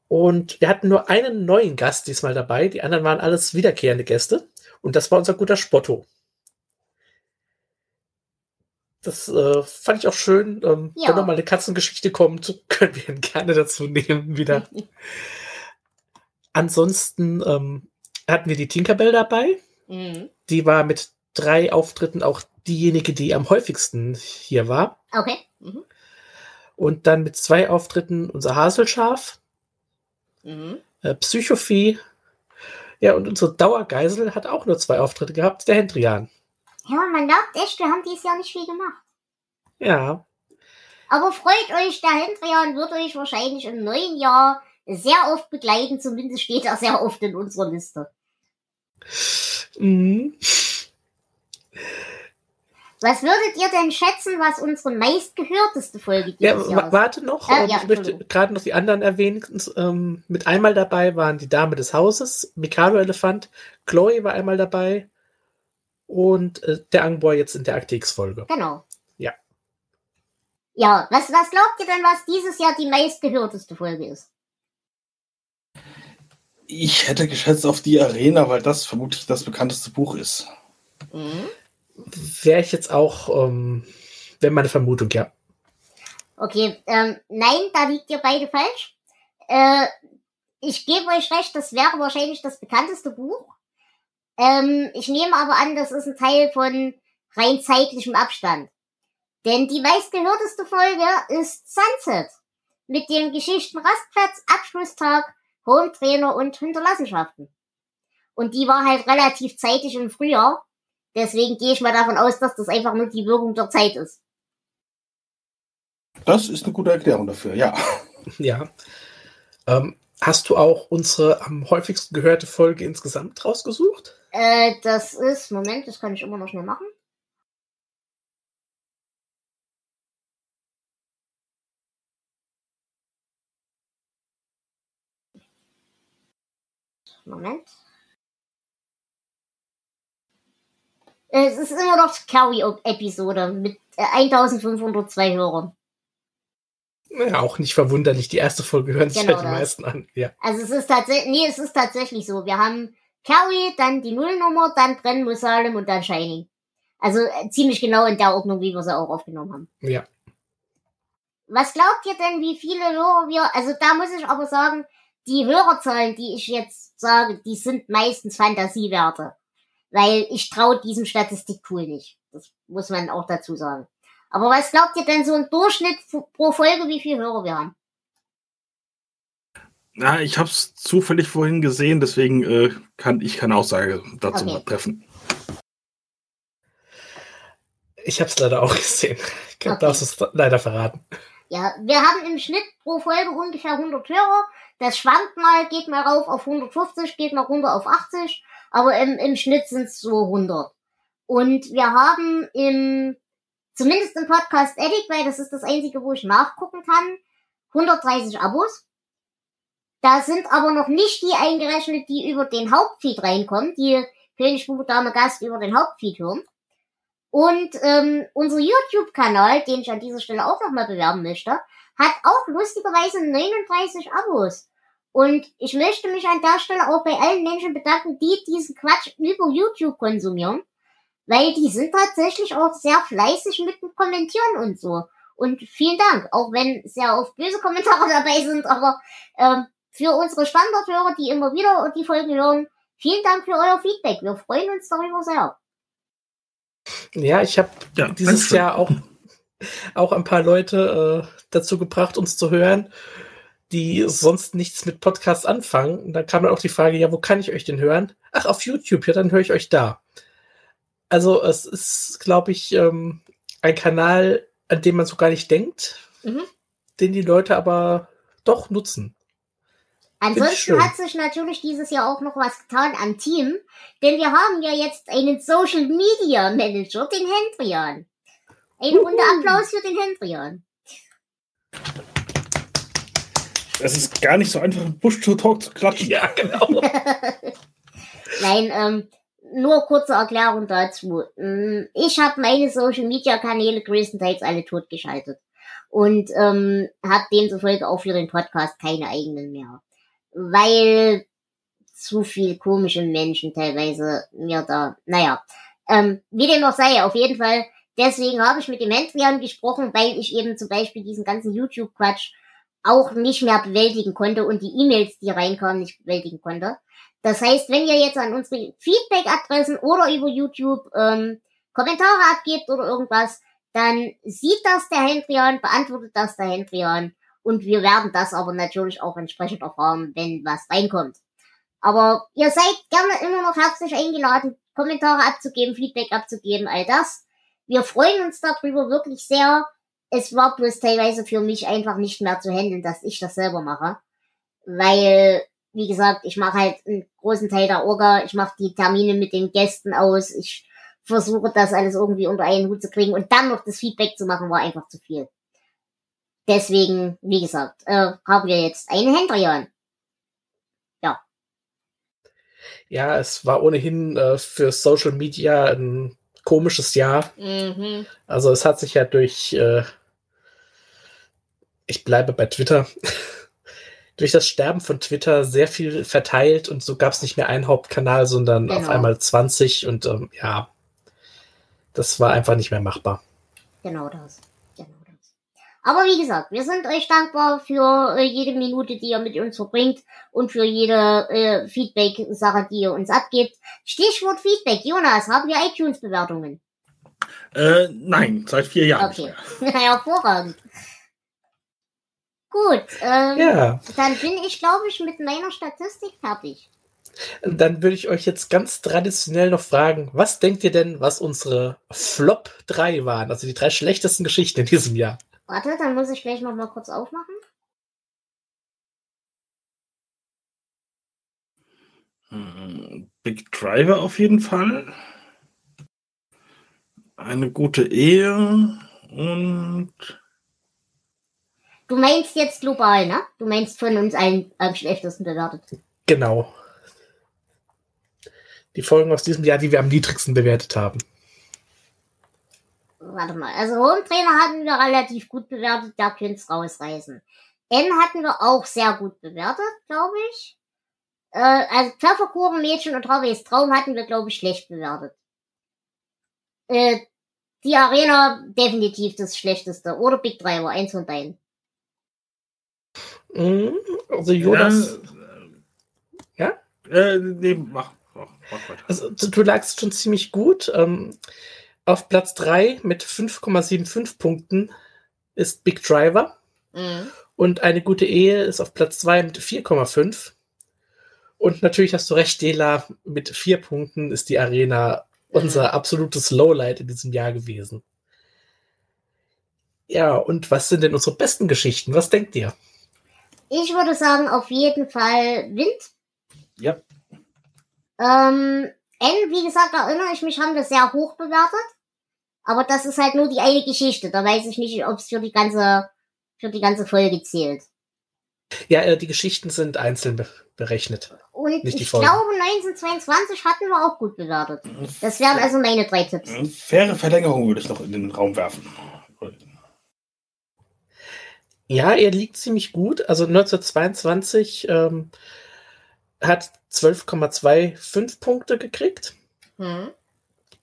Speaker 5: Und wir hatten nur einen neuen Gast diesmal dabei. Die anderen waren alles wiederkehrende Gäste. Und das war unser guter Spotto. Das äh, fand ich auch schön. Ähm,
Speaker 3: Ja.
Speaker 5: Wenn nochmal eine Katzengeschichte kommt, können wir ihn gerne dazu nehmen wieder. Ansonsten ähm, hatten wir die Tinkerbell dabei.
Speaker 3: Mhm.
Speaker 5: Die war mit drei Auftritten auch diejenige, die am häufigsten hier war.
Speaker 3: Okay. Mhm.
Speaker 5: Und dann mit zwei Auftritten unser Haselschaf,
Speaker 3: Mhm.
Speaker 5: äh, Psychophie. Ja, und unsere Dauergeisel hat auch nur zwei Auftritte gehabt, der Hendrian.
Speaker 3: Ja, man merkt echt, wir haben dieses Jahr nicht viel gemacht.
Speaker 5: Ja,
Speaker 3: Aber freut euch, der Hendrian wird euch wahrscheinlich im neuen Jahr sehr oft begleiten. Zumindest steht er sehr oft in unserer Liste.
Speaker 5: mhm.
Speaker 3: Was würdet ihr denn schätzen, was unsere meistgehörteste Folge
Speaker 5: ja
Speaker 3: dieses ist?
Speaker 5: warte noch. Ähm,
Speaker 3: ja,
Speaker 5: ich möchte gerade noch die anderen erwähnen. Ähm, mit einmal dabei waren die Dame des Hauses, Mikado Elefant, Chloe war einmal dabei und äh, der Angboy jetzt in der Akte X-Folge.
Speaker 3: Genau.
Speaker 5: Ja.
Speaker 3: Ja, was, was glaubt ihr denn, was dieses Jahr die meistgehörteste Folge ist?
Speaker 1: Ich hätte geschätzt auf die Arena, weil das vermutlich das bekannteste Buch ist.
Speaker 3: Mhm.
Speaker 5: Wäre ich jetzt auch, ähm, wäre meine Vermutung, ja.
Speaker 3: Okay, ähm, nein, da liegt ihr beide falsch. Äh, ich gebe euch recht, das wäre wahrscheinlich das bekannteste Buch. Ähm, ich nehme aber an, das ist ein Teil von rein zeitlichem Abstand. Denn die meistgehörteste Folge ist Sunset. Mit den Geschichten Rastplatz, Abschlusstag, Hometrainer und Hinterlassenschaften. Und die war halt relativ zeitig im Frühjahr. Deswegen gehe ich mal davon aus, dass das einfach nur die Wirkung der Zeit ist.
Speaker 1: Das ist eine gute Erklärung dafür, ja.
Speaker 5: Ja. Ähm, hast du auch unsere am häufigsten gehörte Folge insgesamt rausgesucht?
Speaker 3: Äh, das ist, Moment, das kann ich immer noch schnell machen. Moment. Es ist immer noch Carrie-Episode mit äh, 1502 Hörern.
Speaker 5: Ja, auch nicht verwunderlich. Die erste Folge hören sich
Speaker 3: Genau
Speaker 5: halt die
Speaker 3: das.
Speaker 5: meisten an. Ja.
Speaker 3: Also es ist tatsächlich, nee, es ist tatsächlich so. Wir haben Carrie, dann die Nullnummer, dann Brennen muss Salem und dann Shining. Also äh, ziemlich genau in der Ordnung, wie wir sie auch aufgenommen haben.
Speaker 5: Ja.
Speaker 3: Was glaubt ihr denn, wie viele Hörer wir, also da muss ich aber sagen, die Hörerzahlen, die ich jetzt sage, die sind meistens Fantasiewerte. Weil ich traue diesem Statistikpool nicht. Das muss man auch dazu sagen. Aber was glaubt ihr denn so im Durchschnitt pro Folge, wie viele Hörer wir haben?
Speaker 1: Ja, ich habe es zufällig vorhin gesehen, deswegen äh, kann ich keine Aussage dazu
Speaker 3: Okay.
Speaker 1: treffen.
Speaker 5: Ich habe es leider auch gesehen. Ich glaube,
Speaker 3: Okay.
Speaker 5: darfst es leider verraten.
Speaker 3: Ja, wir haben im Schnitt pro Folge ungefähr 100 Hörer. Das schwankt mal, geht mal rauf auf 150, geht mal runter auf 80, aber im, im Schnitt sind es so 100. Und wir haben im, zumindest im Podcast Edit, weil das ist das einzige, wo ich nachgucken kann, 130 Abos. Da sind aber noch nicht die eingerechnet, die über den Hauptfeed reinkommen, die König Bube Dame Gast über den Hauptfeed hören. Und ähm, unser YouTube-Kanal, den ich an dieser Stelle auch nochmal bewerben möchte, hat auch lustigerweise 39 Abos. Und ich möchte mich an der Stelle auch bei allen Menschen bedanken, die diesen Quatsch über YouTube konsumieren, weil die sind tatsächlich auch sehr fleißig mit dem Kommentieren und so. Und vielen Dank, auch wenn sehr oft böse Kommentare dabei sind, aber ähm, für unsere Standardhörer, die immer wieder die Folgen hören, vielen Dank für euer Feedback. Wir freuen uns darüber sehr.
Speaker 5: Ja, ich habe
Speaker 1: Ja,
Speaker 5: dieses. Jahr auch, auch ein paar Leute äh, dazu gebracht, uns zu hören, die sonst nichts mit Podcasts anfangen. Und dann kam dann auch die Frage, ja, wo kann ich euch denn hören? Ach, auf YouTube, ja, dann höre ich euch da. Also es ist, glaube ich, ähm, ein Kanal, an dem man so gar nicht denkt,
Speaker 3: Mhm.
Speaker 5: den die Leute aber doch nutzen.
Speaker 3: Ansonsten hat sich natürlich dieses Jahr auch noch was getan am Team, denn wir haben ja jetzt einen Social Media Manager, den Hendrian. Ein runder Applaus für den Hendrian.
Speaker 1: Es ist gar nicht so einfach, einen Bush-to-Talk zu klatschen.
Speaker 5: Ja, genau.
Speaker 3: Nein, ähm, nur kurze Erklärung dazu. Mm, Ich habe meine Social Media Kanäle größtenteils alle totgeschaltet und ähm, habe demzufolge auch für den Podcast keine eigenen mehr, weil zu viel komische Menschen teilweise mir da, naja, ähm, wie dem auch sei, auf jeden Fall. Deswegen habe ich mit dem Hendrian gesprochen, weil ich eben zum Beispiel diesen ganzen YouTube-Quatsch auch nicht mehr bewältigen konnte und die E-Mails, die reinkamen, nicht bewältigen konnte. Das heißt, wenn ihr jetzt an unsere Feedback-Adressen oder über YouTube ähm, Kommentare abgebt oder irgendwas, dann sieht das der Hendrian, beantwortet das der Hendrian und wir werden das aber natürlich auch entsprechend erfahren, wenn was reinkommt. Aber ihr seid gerne immer noch herzlich eingeladen, Kommentare abzugeben, Feedback abzugeben, all das. Wir freuen uns darüber wirklich sehr. Es war bloß teilweise für mich einfach nicht mehr zu handeln, dass ich das selber mache. Weil, wie gesagt, ich mache halt einen großen Teil der Orga, ich mache die Termine mit den Gästen aus, ich versuche das alles irgendwie unter einen Hut zu kriegen und dann noch das Feedback zu machen, war einfach zu viel. Deswegen, wie gesagt, äh, haben wir jetzt einen Hendrian.
Speaker 5: Ja, es war ohnehin äh, für Social Media ein komisches Jahr.
Speaker 3: Mhm.
Speaker 5: Also es hat sich ja durch, äh, ich bleibe bei Twitter, durch das Sterben von Twitter sehr viel verteilt und so gab es nicht mehr einen Hauptkanal, sondern
Speaker 3: Genau.
Speaker 5: auf einmal 20 und ähm, ja, das war einfach nicht mehr machbar.
Speaker 3: Genau das. Genau das. Aber wie gesagt, wir sind euch dankbar für äh, jede Minute, die ihr mit uns verbringt und für jede äh, Feedback-Sache, die ihr uns abgebt. Stichwort Feedback. Jonas, haben wir iTunes-Bewertungen?
Speaker 1: Äh, nein, seit vier Jahren.
Speaker 3: Okay. Hervorragend. Gut, ähm,
Speaker 5: Ja,
Speaker 3: dann bin ich, glaube ich, mit meiner Statistik fertig.
Speaker 5: dann würde ich euch jetzt ganz traditionell noch fragen, was denkt ihr denn, was unsere Flop 3 waren, also die drei schlechtesten Geschichten in diesem Jahr?
Speaker 3: Warte, dann muss ich gleich noch mal kurz aufmachen.
Speaker 1: Hm, Big Driver auf jeden Fall. Eine gute Ehe und
Speaker 3: Du meinst jetzt global, ne? Du meinst von uns allen am schlechtesten bewertet.
Speaker 5: Genau. Die Folgen aus diesem Jahr, die wir am niedrigsten bewertet haben.
Speaker 3: Warte mal, also Home Trainer hatten wir relativ gut bewertet, da könnt's rausreißen. N hatten wir auch sehr gut bewertet, glaube ich. Äh, also Pfefferkuchen, Mädchen und Harveys Traum hatten wir, glaube ich, schlecht bewertet. Äh, die Arena definitiv das schlechteste. Oder Big Driver, eins von beiden.
Speaker 5: Mhm, Also Jonas,
Speaker 1: Ja?
Speaker 5: Ja?
Speaker 1: Äh, nee, mach, mach, mach weiter.
Speaker 5: also du, du lagst schon ziemlich gut. Ähm, auf Platz 3 mit 5,75 Punkten ist Big Driver.
Speaker 3: Mhm.
Speaker 5: Und eine gute Ehe ist auf Platz 2 mit 4,5. Und natürlich hast du recht, Dela, mit 4 Punkten ist die Arena unser absolutes Lowlight in diesem Jahr gewesen. Ja, und was sind denn unsere besten Geschichten? Was denkt ihr?
Speaker 3: Ich würde sagen, auf jeden Fall Wind.
Speaker 1: Ja.
Speaker 3: Ähm, N, wie gesagt, erinnere ich mich, haben wir sehr hoch bewertet. Aber das ist halt nur die eine Geschichte. Da weiß ich nicht, ob es für die ganze, für die ganze Folge zählt.
Speaker 5: Ja, äh, die Geschichten sind einzeln be berechnet.
Speaker 3: Und ich glaube, 1922 hatten wir auch gut bewertet. Das wären also meine drei Tipps.
Speaker 1: Eine faire Verlängerung würde ich noch in den Raum werfen.
Speaker 5: Ja, er liegt ziemlich gut. Also 1922 ähm, hat 12,25 Punkte gekriegt.
Speaker 3: Hm.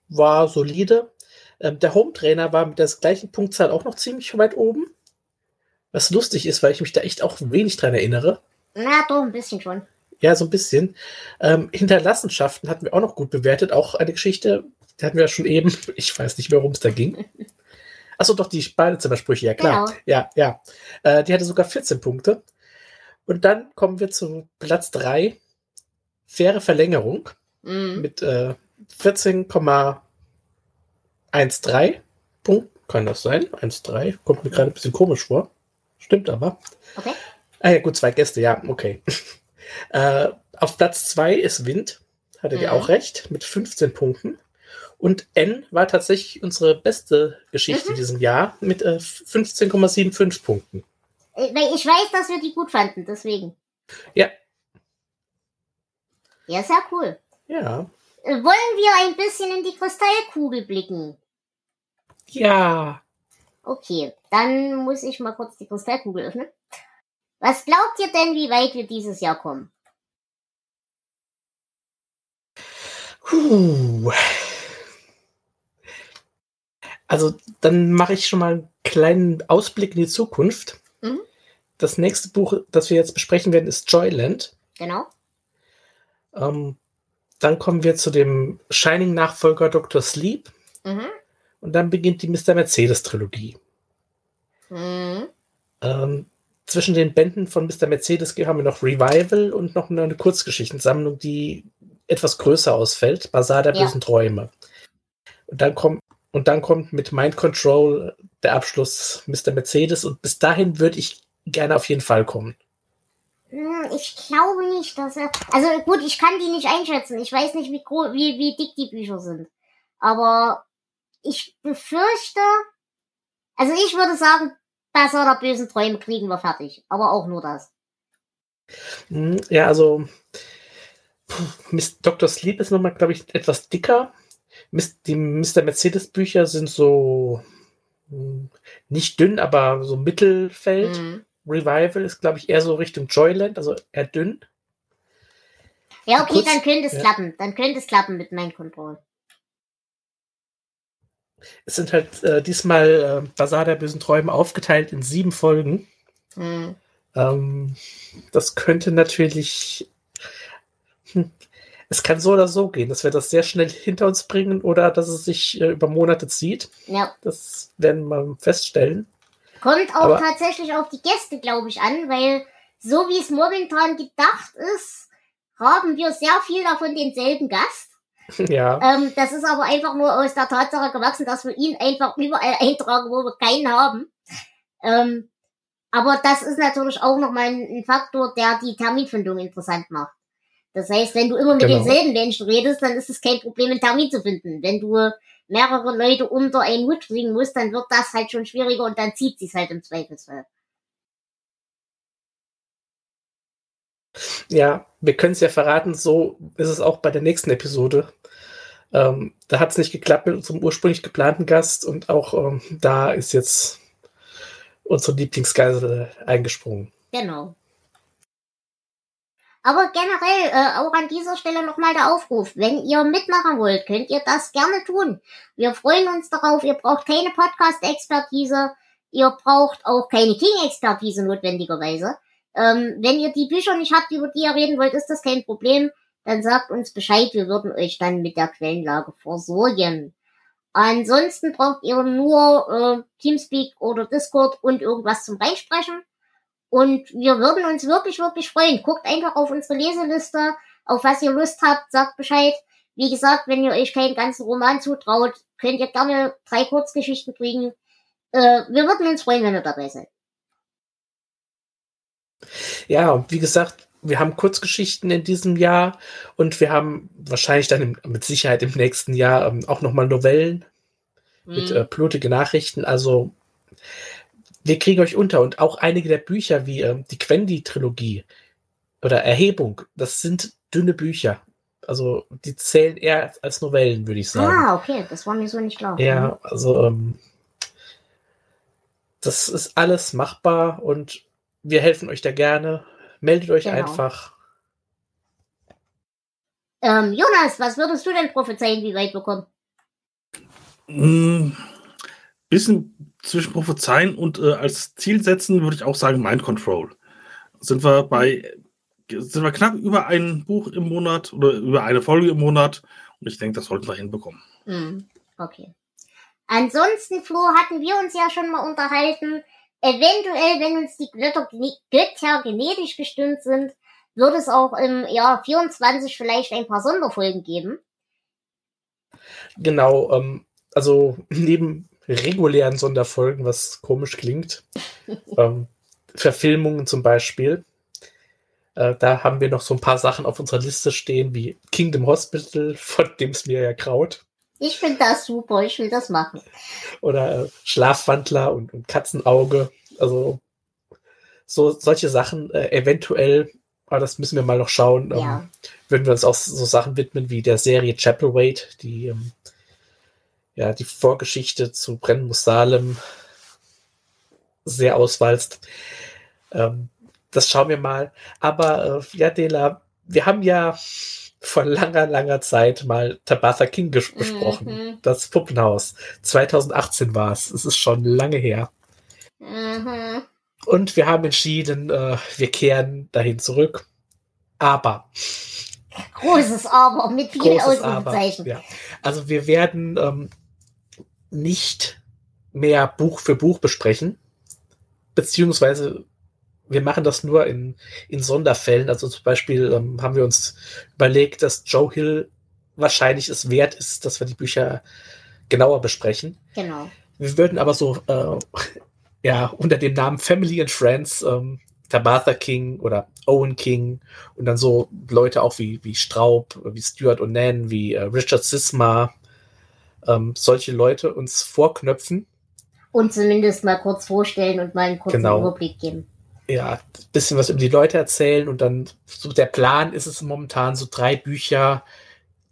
Speaker 5: War solide. Ähm, der Home-Trainer war mit der gleichen Punktzahl auch noch ziemlich weit oben. Was lustig ist, weil ich mich da echt auch wenig dran erinnere.
Speaker 3: Na, doch, ein bisschen schon.
Speaker 5: Ja, so ein bisschen. Ähm, Hinterlassenschaften hatten wir auch noch gut bewertet. Auch eine Geschichte, die hatten wir ja schon eben. Ich weiß nicht mehr, worum es da ging. Achso, doch, die Badezimmersprüche, ja klar.
Speaker 3: Genau.
Speaker 5: Ja, ja. Äh, die hatte sogar 14 Punkte. Und dann kommen wir zu Platz 3. Faire Verlängerung
Speaker 3: Mhm.
Speaker 5: mit äh, 14,13 Punkten. Kann das sein? 1,3. Kommt mir gerade ein bisschen komisch vor. Stimmt aber.
Speaker 3: Okay.
Speaker 5: Ah ja, gut, zwei Gäste, ja, okay. äh, auf Platz 2 ist Wind. Hattet ihr
Speaker 3: Mhm.
Speaker 5: auch recht, mit 15 Punkten. Und N war tatsächlich unsere beste Geschichte
Speaker 3: Mhm.
Speaker 5: diesem Jahr mit äh, 15,75 Punkten.
Speaker 3: Äh, Weil ich weiß, dass wir die gut fanden, deswegen.
Speaker 5: Ja.
Speaker 3: Ja, sehr cool.
Speaker 5: Ja.
Speaker 3: Äh, Wollen wir ein bisschen in die Kristallkugel blicken?
Speaker 5: Ja.
Speaker 3: Okay, dann muss ich mal kurz die Kristallkugel öffnen. Was glaubt ihr denn, wie weit wir dieses Jahr kommen?
Speaker 5: Puh. Also, dann mache ich schon mal einen kleinen Ausblick in die Zukunft.
Speaker 3: Mhm.
Speaker 5: Das nächste Buch, das wir jetzt besprechen werden, ist Joyland.
Speaker 3: Genau.
Speaker 5: Ähm, dann kommen wir zu dem Shining-Nachfolger Dr. Sleep.
Speaker 3: Mhm.
Speaker 5: Und dann beginnt die Mr. Mercedes-Trilogie.
Speaker 3: Mhm.
Speaker 5: Ähm, zwischen den Bänden von Mr. Mercedes haben wir noch Revival und noch eine Kurzgeschichtensammlung, die etwas größer ausfällt. Basar der
Speaker 3: Ja.
Speaker 5: bösen Träume. Und dann kommt und dann kommt mit Mind Control der Abschluss Mr. Mercedes und bis dahin würde ich gerne auf jeden Fall kommen.
Speaker 3: Hm, Ich glaube nicht, dass er. Also gut, ich kann die nicht einschätzen. Ich weiß nicht, wie, wie, wie dick die Bücher sind. Aber ich befürchte. Also ich würde sagen, Besser der bösen Träume kriegen wir fertig. Aber auch nur das.
Speaker 5: Hm, Ja, also Miss- Dr. Sleep ist nochmal, glaube ich, etwas dicker. Die Mr. Mercedes Bücher sind so hm, nicht dünn, aber so Mittelfeld.
Speaker 3: Mhm.
Speaker 5: Revival ist, glaube ich, eher so Richtung Joyland, also eher dünn.
Speaker 3: Ja, okay,
Speaker 5: Kurz-
Speaker 3: dann könnte es
Speaker 5: ja.
Speaker 3: klappen. Dann könnte es klappen mit Mind Control.
Speaker 5: Es sind halt äh, diesmal äh, Basar der bösen Träume aufgeteilt in sieben Folgen.
Speaker 3: Hm.
Speaker 5: Ähm, das könnte natürlich. Hm, es kann so oder so gehen, dass wir das sehr schnell hinter uns bringen oder dass es sich äh, über Monate zieht.
Speaker 3: Ja.
Speaker 5: Das werden wir feststellen.
Speaker 3: Kommt auch
Speaker 5: Aber-
Speaker 3: tatsächlich auf die Gäste, glaube ich, an, weil so wie es momentan gedacht ist, haben wir sehr viel davon denselben Gast.
Speaker 5: Ja.
Speaker 3: Ähm, das ist aber einfach nur aus der Tatsache gewachsen, dass wir ihn einfach überall eintragen, wo wir keinen haben. Ähm, aber das ist natürlich auch nochmal ein, ein Faktor, der die Terminfindung interessant macht. Das heißt, wenn du immer mit
Speaker 5: Genau.
Speaker 3: denselben Menschen redest, dann ist es kein Problem, einen Termin zu finden. Wenn du mehrere Leute unter einen Hut kriegen musst, dann wird das halt schon schwieriger und dann zieht sich's halt im Zweifelsfall.
Speaker 5: Ja, wir können es ja verraten, so ist es auch bei der nächsten Episode. Ähm, da hat es nicht geklappt mit unserem ursprünglich geplanten Gast und auch ähm, da ist jetzt unsere Lieblingsgeisel eingesprungen.
Speaker 3: Genau. Aber generell, äh, auch an dieser Stelle nochmal der Aufruf. Wenn ihr mitmachen wollt, könnt ihr das gerne tun. Wir freuen uns darauf. Ihr braucht keine Podcast-Expertise. Ihr braucht auch keine King-Expertise notwendigerweise. Ähm, wenn ihr die Bücher nicht habt, über die ihr reden wollt, ist das kein Problem. Dann sagt uns Bescheid. Wir würden euch dann mit der Quellenlage versorgen. Ansonsten braucht ihr nur äh, Teamspeak oder Discord und irgendwas zum Reinsprechen. Und wir würden uns wirklich, wirklich freuen. Guckt einfach auf unsere Leseliste, auf was ihr Lust habt, sagt Bescheid. Wie gesagt, wenn ihr euch keinen ganzen Roman zutraut, könnt ihr gerne drei Kurzgeschichten kriegen. Äh, wir würden uns freuen, wenn ihr dabei seid.
Speaker 5: Ja, wie gesagt, wir haben Kurzgeschichten in diesem Jahr und wir haben wahrscheinlich dann im, mit Sicherheit im nächsten Jahr ähm, auch nochmal Novellen mit
Speaker 3: Mhm.
Speaker 5: äh, blutige Nachrichten. Also wir kriegen euch unter und auch einige der Bücher wie ähm, die Quendi-Trilogie oder Erhebung, das sind dünne Bücher. Also die zählen eher als Novellen, würde ich sagen.
Speaker 3: Ah, okay, das war mir so nicht klar.
Speaker 5: Ja, also ähm, das ist alles machbar und wir helfen euch da gerne. Meldet euch
Speaker 3: Genau.
Speaker 5: einfach.
Speaker 3: Ähm, Jonas, was würdest du denn prophezeien, wie weit wir kommen?
Speaker 1: Mm, bisschen zwischen Prophezeien und äh, als Ziel setzen würde ich auch sagen Mind Control. Sind wir bei sind wir knapp über ein Buch im Monat oder über eine Folge im Monat und ich denke, das sollten wir hinbekommen.
Speaker 3: Hm, okay. Ansonsten, Flo, hatten wir uns ja schon mal unterhalten. Eventuell, wenn uns die Götter, Götter genetisch gestimmt sind, wird es auch im Jahr 24 vielleicht ein paar Sonderfolgen geben.
Speaker 5: Genau, ähm, also neben regulären Sonderfolgen, was komisch klingt, ähm, Verfilmungen zum Beispiel. Äh, da haben wir noch so ein paar Sachen auf unserer Liste stehen, wie Kingdom Hospital, von dem es mir ja kraut,
Speaker 3: Ich finde das super, ich will das machen.
Speaker 5: oder äh, Schlafwandler und, und Katzenauge. Also so solche Sachen äh, eventuell, aber das müssen wir mal noch schauen. Ähm,
Speaker 3: Ja.
Speaker 5: Würden wir uns auch so Sachen widmen wie der Serie Chapelwaite, die ähm, ja die Vorgeschichte zu Brennen muss Salem sehr auswalzt. Ähm, das schauen wir mal. Aber äh, ja, Dela, wir haben ja vor langer, langer Zeit mal Tabitha King ges- besprochen.
Speaker 3: Mhm.
Speaker 5: Das Puppenhaus. 2018 war es. Es ist schon lange her.
Speaker 3: Mhm.
Speaker 5: Und wir haben entschieden, äh, wir kehren dahin zurück. Aber,
Speaker 3: Großes Aber mit viel
Speaker 5: großes Aber.
Speaker 3: Ausrufezeichen.
Speaker 5: Ja. Also wir werden ähm, nicht mehr Buch für Buch besprechen. Beziehungsweise wir machen das nur in, in Sonderfällen. Also zum Beispiel ähm, haben wir uns überlegt, dass Joe Hill wahrscheinlich es wert ist, dass wir die Bücher genauer besprechen.
Speaker 3: Genau.
Speaker 5: Wir würden aber so äh, ja unter dem Namen Family and Friends ähm, Tabitha King oder Owen King und dann so Leute auch wie, wie Straub, wie Stuart O'Nan, wie äh, Richard Sisma, ähm, solche Leute uns vorknöpfen.
Speaker 3: Und zumindest mal kurz vorstellen und mal einen kurzen
Speaker 5: Genau.
Speaker 3: Überblick geben.
Speaker 5: Ja, bisschen was über die Leute erzählen und dann so der Plan ist es momentan so drei Bücher,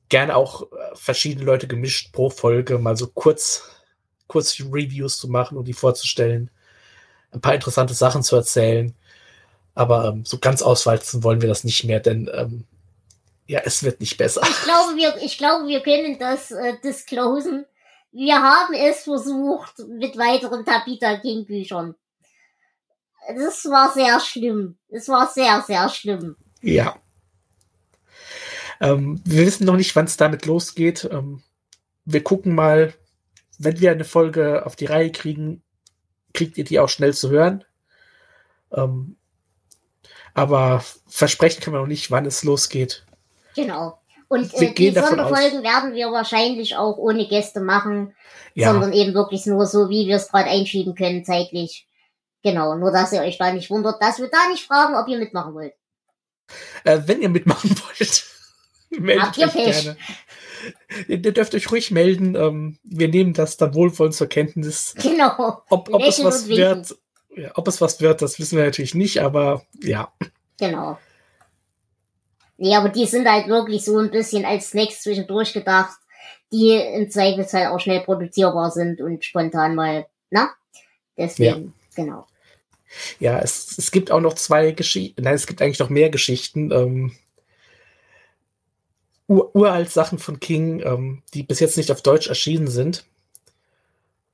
Speaker 5: gerne auch äh, verschiedene Leute gemischt pro Folge, mal so kurz, kurz Reviews zu machen und die vorzustellen, ein paar interessante Sachen zu erzählen. Aber ähm, so ganz auswalzen wollen wir das nicht mehr, denn ähm, ja, es wird nicht besser.
Speaker 3: Ich glaube, wir, ich glaube, wir können das äh, disclosen. Wir haben es versucht mit weiteren Tabitha King Büchern. Das war sehr schlimm. Es war sehr, sehr schlimm.
Speaker 5: Ja. Ähm, wir wissen noch nicht, wann es damit losgeht. Ähm, wir gucken mal, wenn wir eine Folge auf die Reihe kriegen, kriegt ihr die auch schnell zu hören. Ähm, aber versprechen können wir noch nicht, wann es losgeht.
Speaker 3: Genau. Und äh, die Sonderfolgen werden wir wahrscheinlich auch ohne Gäste machen,
Speaker 5: Ja,
Speaker 3: sondern eben wirklich nur so, wie wir es gerade einschieben können zeitlich. Genau, nur dass ihr euch da nicht wundert, dass wir da nicht fragen, ob ihr mitmachen wollt.
Speaker 5: äh, wenn ihr mitmachen wollt, meldet
Speaker 3: Habt ihr
Speaker 5: euch
Speaker 3: Pech.
Speaker 5: gerne. Ihr, ihr dürft euch ruhig melden. Ähm, wir nehmen das dann wohlwollend zur Kenntnis.
Speaker 3: Genau.
Speaker 5: Ob, ob es was wird, ja, ob es was wird, das wissen wir natürlich nicht, aber ja.
Speaker 3: Genau. Nee, aber die sind halt wirklich so ein bisschen als Snacks zwischendurch gedacht, die im Zweifelsfall auch schnell produzierbar sind und spontan mal, na? Deswegen, genau.
Speaker 5: Ja, es, es gibt auch noch zwei Geschichten. Nein, es gibt eigentlich noch mehr Geschichten. Ähm, ur uralt Sachen von King, ähm, die bis jetzt nicht auf Deutsch erschienen sind.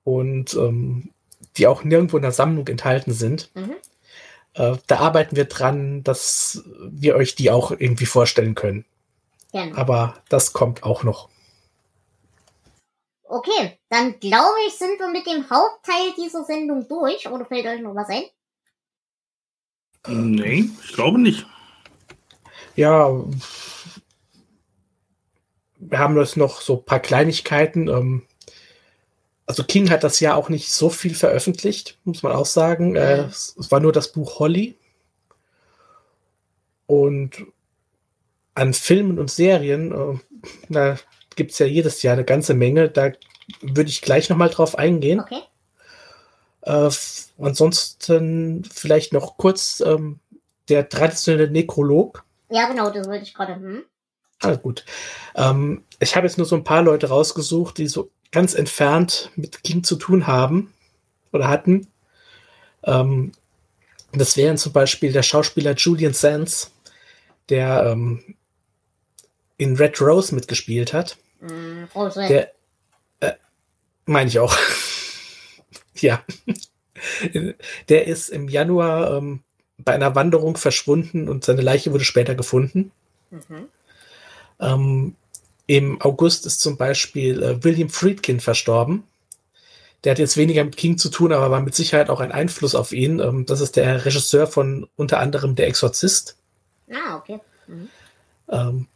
Speaker 5: Und ähm, die auch nirgendwo in der Sammlung enthalten sind.
Speaker 3: Mhm.
Speaker 5: Äh, da arbeiten wir dran, dass wir euch die auch irgendwie vorstellen können.
Speaker 3: Genau.
Speaker 5: Aber das kommt auch noch.
Speaker 3: Okay, dann glaube ich, sind wir mit dem Hauptteil dieser Sendung durch. Oder fällt euch noch was ein?
Speaker 1: Nee, ich glaube nicht.
Speaker 5: Ja, wir haben jetzt noch so ein paar Kleinigkeiten. Ähm, also King hat das ja auch nicht so viel veröffentlicht, muss man auch sagen. Äh, es war nur das Buch Holly. Und an Filmen und Serien, äh, da gibt es ja jedes Jahr eine ganze Menge. Da würde ich gleich nochmal drauf eingehen.
Speaker 3: Okay.
Speaker 5: Äh, ansonsten vielleicht noch kurz ähm, der traditionelle Nekrolog.
Speaker 3: Ja, genau, das wollte ich gerade. Hm?
Speaker 5: Ah, gut. Ähm, ich habe jetzt nur so ein paar Leute rausgesucht, die so ganz entfernt mit King zu tun haben oder hatten. Ähm, das wären zum Beispiel der Schauspieler Julian Sands, der ähm, in Red Rose mitgespielt hat.
Speaker 3: Hm, Rose.
Speaker 5: Der, äh, meine ich auch. ja. Der ist im Januar ähm, bei einer Wanderung verschwunden und seine Leiche wurde später gefunden.
Speaker 3: Mhm.
Speaker 5: Ähm, Im August ist zum Beispiel äh, William Friedkin verstorben. Der hat jetzt weniger mit King zu tun, aber war mit Sicherheit auch ein Einfluss auf ihn. Ähm, das ist der Regisseur von unter anderem Der Exorzist.
Speaker 3: Ah, okay. Mhm.
Speaker 5: Ähm,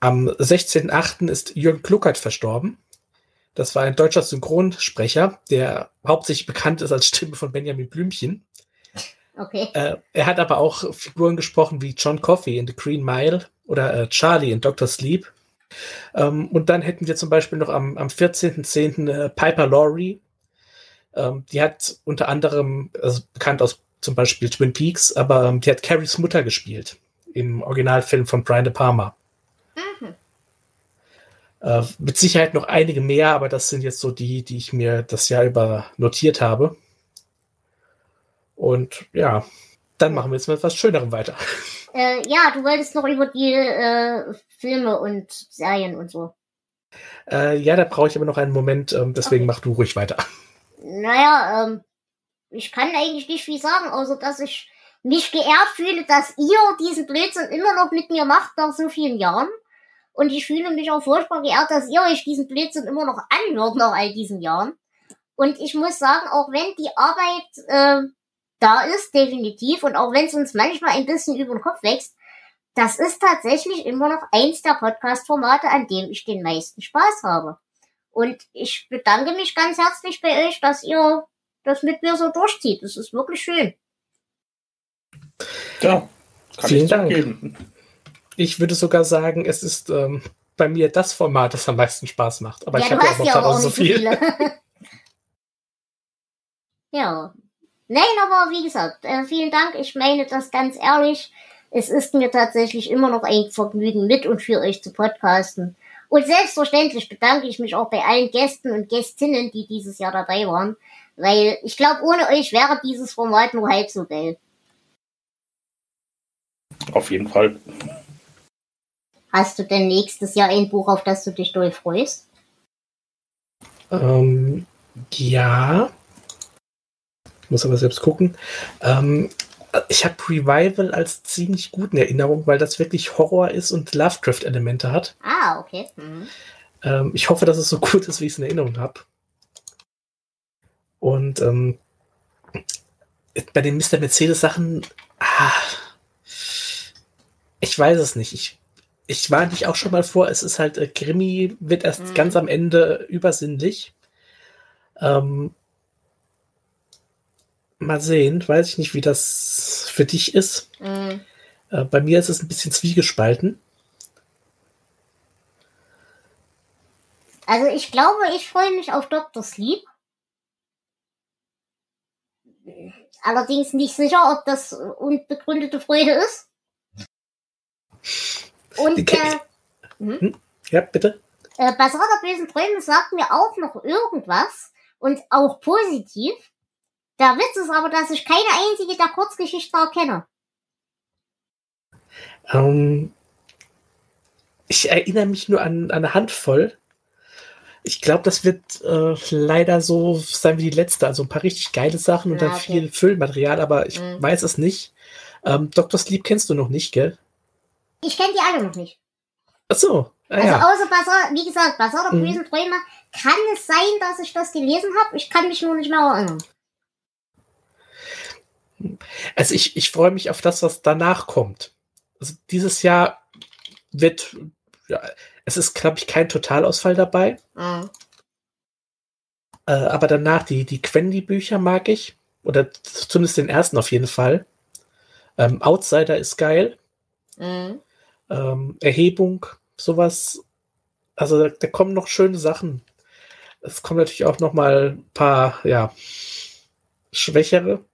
Speaker 5: am 16.08. ist Jürgen Kluckert verstorben. Das war ein deutscher Synchronsprecher, der hauptsächlich bekannt ist als Stimme von Benjamin Blümchen.
Speaker 3: Okay.
Speaker 5: Äh, er hat aber auch Figuren gesprochen wie John Coffey in The Green Mile oder äh, Charlie in Dr. Sleep. Ähm, und dann hätten wir zum Beispiel noch am, am 14.10. Äh, Piper Laurie. Ähm, die hat unter anderem, also bekannt aus zum Beispiel Twin Peaks, aber ähm, die hat Carries Mutter gespielt im Originalfilm von Brian De Palma. Äh, mit Sicherheit noch einige mehr, aber das sind jetzt so die, die ich mir das Jahr über notiert habe. Und ja, dann machen wir jetzt mit etwas Schönerem weiter.
Speaker 3: Äh, ja, du wolltest noch über die äh, Filme und Serien und so.
Speaker 5: Äh, ja, da brauche ich aber noch einen Moment, ähm, deswegen
Speaker 3: Okay.
Speaker 5: mach du ruhig weiter.
Speaker 3: Naja, ähm, ich kann eigentlich nicht viel sagen, außer dass ich mich geehrt fühle, dass ihr diesen Blödsinn immer noch mit mir macht nach so vielen Jahren. Und ich fühle mich auch furchtbar geehrt, dass ihr euch diesen Blödsinn immer noch anhört nach all diesen Jahren. Und ich muss sagen, auch wenn die Arbeit äh, da ist, definitiv, und auch wenn es uns manchmal ein bisschen über den Kopf wächst, das ist tatsächlich immer noch eins der Podcast-Formate, an dem ich den meisten Spaß habe. Und ich bedanke mich ganz herzlich bei euch, dass ihr das mit mir so durchzieht. Das ist wirklich schön.
Speaker 1: Ja, kann
Speaker 5: Vielen
Speaker 1: ich
Speaker 5: Dank.
Speaker 1: zugeben.
Speaker 5: Ich würde sogar sagen, es ist ähm, bei mir das Format, das am meisten Spaß macht. Aber
Speaker 3: ja,
Speaker 5: ich habe ja auch
Speaker 3: auch
Speaker 5: so
Speaker 3: nicht so
Speaker 5: viel.
Speaker 3: viele. ja. Nein, aber wie gesagt, äh, vielen Dank. Ich meine das ganz ehrlich. Es ist mir tatsächlich immer noch ein Vergnügen, mit und für euch zu podcasten. Und selbstverständlich bedanke ich mich auch bei allen Gästen und Gästinnen, die dieses Jahr dabei waren. Weil ich glaube, ohne euch wäre dieses Format nur halb so geil.
Speaker 1: Auf jeden Fall.
Speaker 3: Hast du denn nächstes Jahr ein Buch, auf das du dich doll freust?
Speaker 5: Ähm, ja. Ich muss aber selbst gucken. Ähm, ich habe Revival als ziemlich gut in Erinnerung, weil das wirklich Horror ist und Lovecraft-Elemente hat.
Speaker 3: Ah, okay. Mhm.
Speaker 5: Ähm, ich hoffe, dass es so gut ist, wie ich es in Erinnerung habe. Und ähm, bei den Mr. Mercedes-Sachen, ah, ich weiß es nicht. Ich, ich war nicht auch schon mal vor, es ist halt, äh, Krimi wird erst
Speaker 3: Mhm.
Speaker 5: ganz am Ende übersinnlich. Ähm, mal sehen, weiß ich nicht, wie das für dich ist.
Speaker 3: Mhm.
Speaker 5: Äh, bei mir ist es ein bisschen zwiegespalten.
Speaker 3: Also ich glaube, ich freue mich auf Dr. Sleep. Allerdings nicht sicher, ob das unbegründete Freude ist. Und äh,
Speaker 5: Ja, bitte.
Speaker 3: äh, Basar der bösen Träume sagt mir auch noch irgendwas und auch positiv. Der Witz ist aber, dass ich keine einzige der Kurzgeschichten erkenne.
Speaker 5: Ähm, ich erinnere mich nur an, an eine Handvoll. Ich glaube, das wird äh, leider so sein wie die letzte. Also ein paar richtig geile Sachen und
Speaker 3: Ja,
Speaker 5: dann
Speaker 3: okay.
Speaker 5: viel Füllmaterial, aber ich
Speaker 3: Mhm.
Speaker 5: weiß es nicht. Ähm, Dr. Sleep kennst du noch nicht, gell?
Speaker 3: Ich kenne die alle noch nicht.
Speaker 5: Ach so. Ah,
Speaker 3: Also
Speaker 5: ja.
Speaker 3: außer Basar, wie gesagt, Basar der
Speaker 5: Mhm.
Speaker 3: bösen Träume, kann es sein, dass ich das gelesen habe. Ich kann mich nur nicht mehr erinnern.
Speaker 5: Also ich, ich freue mich auf das, was danach kommt. Also dieses Jahr wird, ja, es ist, glaube ich, kein Totalausfall dabei.
Speaker 3: Mhm.
Speaker 5: Äh, aber danach die, die Quendi-Bücher mag ich. Oder zumindest den ersten auf jeden Fall. Ähm, Outsider ist geil.
Speaker 3: Mhm.
Speaker 5: Ähm, Erhebung, sowas. Also da, da kommen noch schöne Sachen. Es kommen natürlich auch noch mal ein paar, ja, schwächere.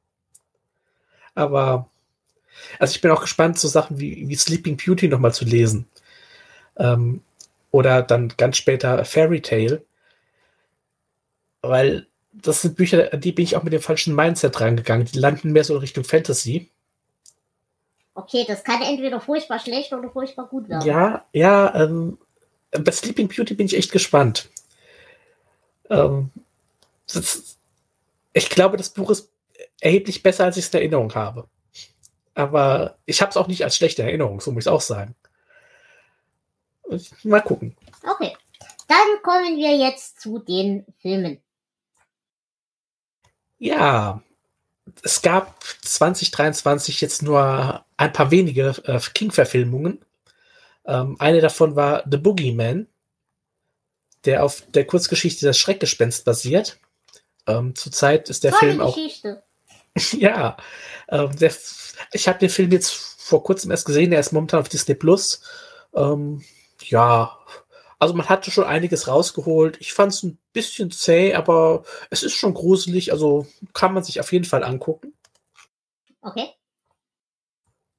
Speaker 5: Aber also ich bin auch gespannt, so Sachen wie, wie Sleeping Beauty noch mal zu lesen. Ähm, oder dann ganz später Fairy Tale. Weil das sind Bücher, an die bin ich auch mit dem falschen Mindset rangegangen. Die landen mehr so in Richtung Fantasy.
Speaker 3: Okay, das kann entweder furchtbar schlecht oder furchtbar gut werden.
Speaker 5: Ja, ja, ähm, bei Sleeping Beauty bin ich echt gespannt. Ähm, das, ich glaube, das Buch ist erheblich besser, als ich es in Erinnerung habe. Aber ich habe es auch nicht als schlechte Erinnerung, so muss ich auch sagen. Mal gucken.
Speaker 3: Okay. Dann kommen wir jetzt zu den Filmen.
Speaker 5: Ja, es gab 2023 jetzt nur ein paar wenige äh, King-Verfilmungen. Ähm, eine davon war The Boogeyman, der auf der Kurzgeschichte Das Schreckgespenst basiert. Ähm, zurzeit ist der
Speaker 3: Tolle
Speaker 5: Film auch.
Speaker 3: Geschichte.
Speaker 5: Ja, ähm, der, ich habe den Film jetzt vor kurzem erst gesehen. Er ist momentan auf Disney Plus. Ähm, ja, also man hatte schon einiges rausgeholt. Ich fand es ein bisschen zäh, aber es ist schon gruselig. Also kann man sich auf jeden Fall angucken.
Speaker 3: Okay.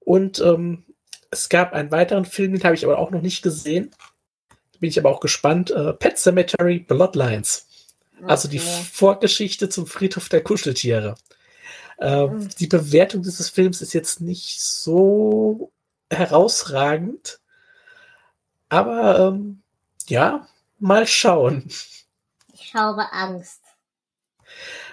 Speaker 5: Und ähm, es gab einen weiteren Film, den habe ich aber auch noch nicht gesehen. Bin ich aber auch gespannt. Äh, Pet Cemetery Bloodlines. Also die
Speaker 3: Okay.
Speaker 5: Vorgeschichte zum Friedhof der Kuscheltiere. Ähm,
Speaker 3: Mhm.
Speaker 5: Die Bewertung dieses Films ist jetzt nicht so herausragend. Aber ähm, ja, mal schauen.
Speaker 3: Ich habe Angst.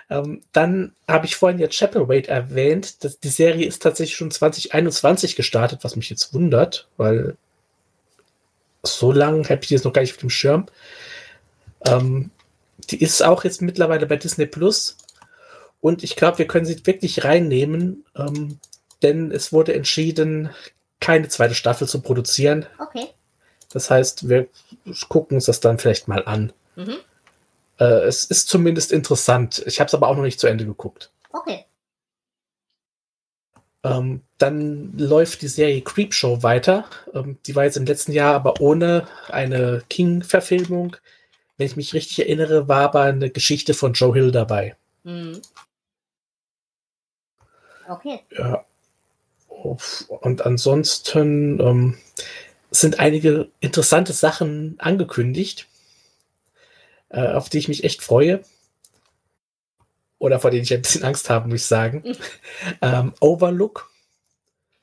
Speaker 5: Ähm, dann habe ich vorhin jetzt Chapelwaite erwähnt. Das, die Serie ist tatsächlich schon 2021 gestartet, was mich jetzt wundert, weil so lange habe ich die jetzt noch gar nicht auf dem Schirm. Ähm, die ist auch jetzt mittlerweile bei Disney Plus. Und ich glaube, wir können sie wirklich reinnehmen, ähm, denn es wurde entschieden, keine zweite Staffel zu produzieren.
Speaker 3: Okay.
Speaker 5: Das heißt, wir gucken uns das dann vielleicht mal an.
Speaker 3: Mhm.
Speaker 5: Äh, es ist zumindest interessant. Ich habe es aber auch noch nicht zu Ende geguckt.
Speaker 3: Okay.
Speaker 5: Ähm, dann läuft die Serie Creepshow weiter. Ähm, die war jetzt im letzten Jahr aber ohne eine King-Verfilmung. Wenn ich mich richtig erinnere, war aber eine Geschichte von Joe Hill dabei.
Speaker 3: Mhm. Okay.
Speaker 5: Ja. Und ansonsten ähm, sind einige interessante Sachen angekündigt, äh, auf die ich mich echt freue. Oder vor denen ich ein bisschen Angst habe, muss ich sagen.
Speaker 3: Mhm.
Speaker 5: ähm, Overlook,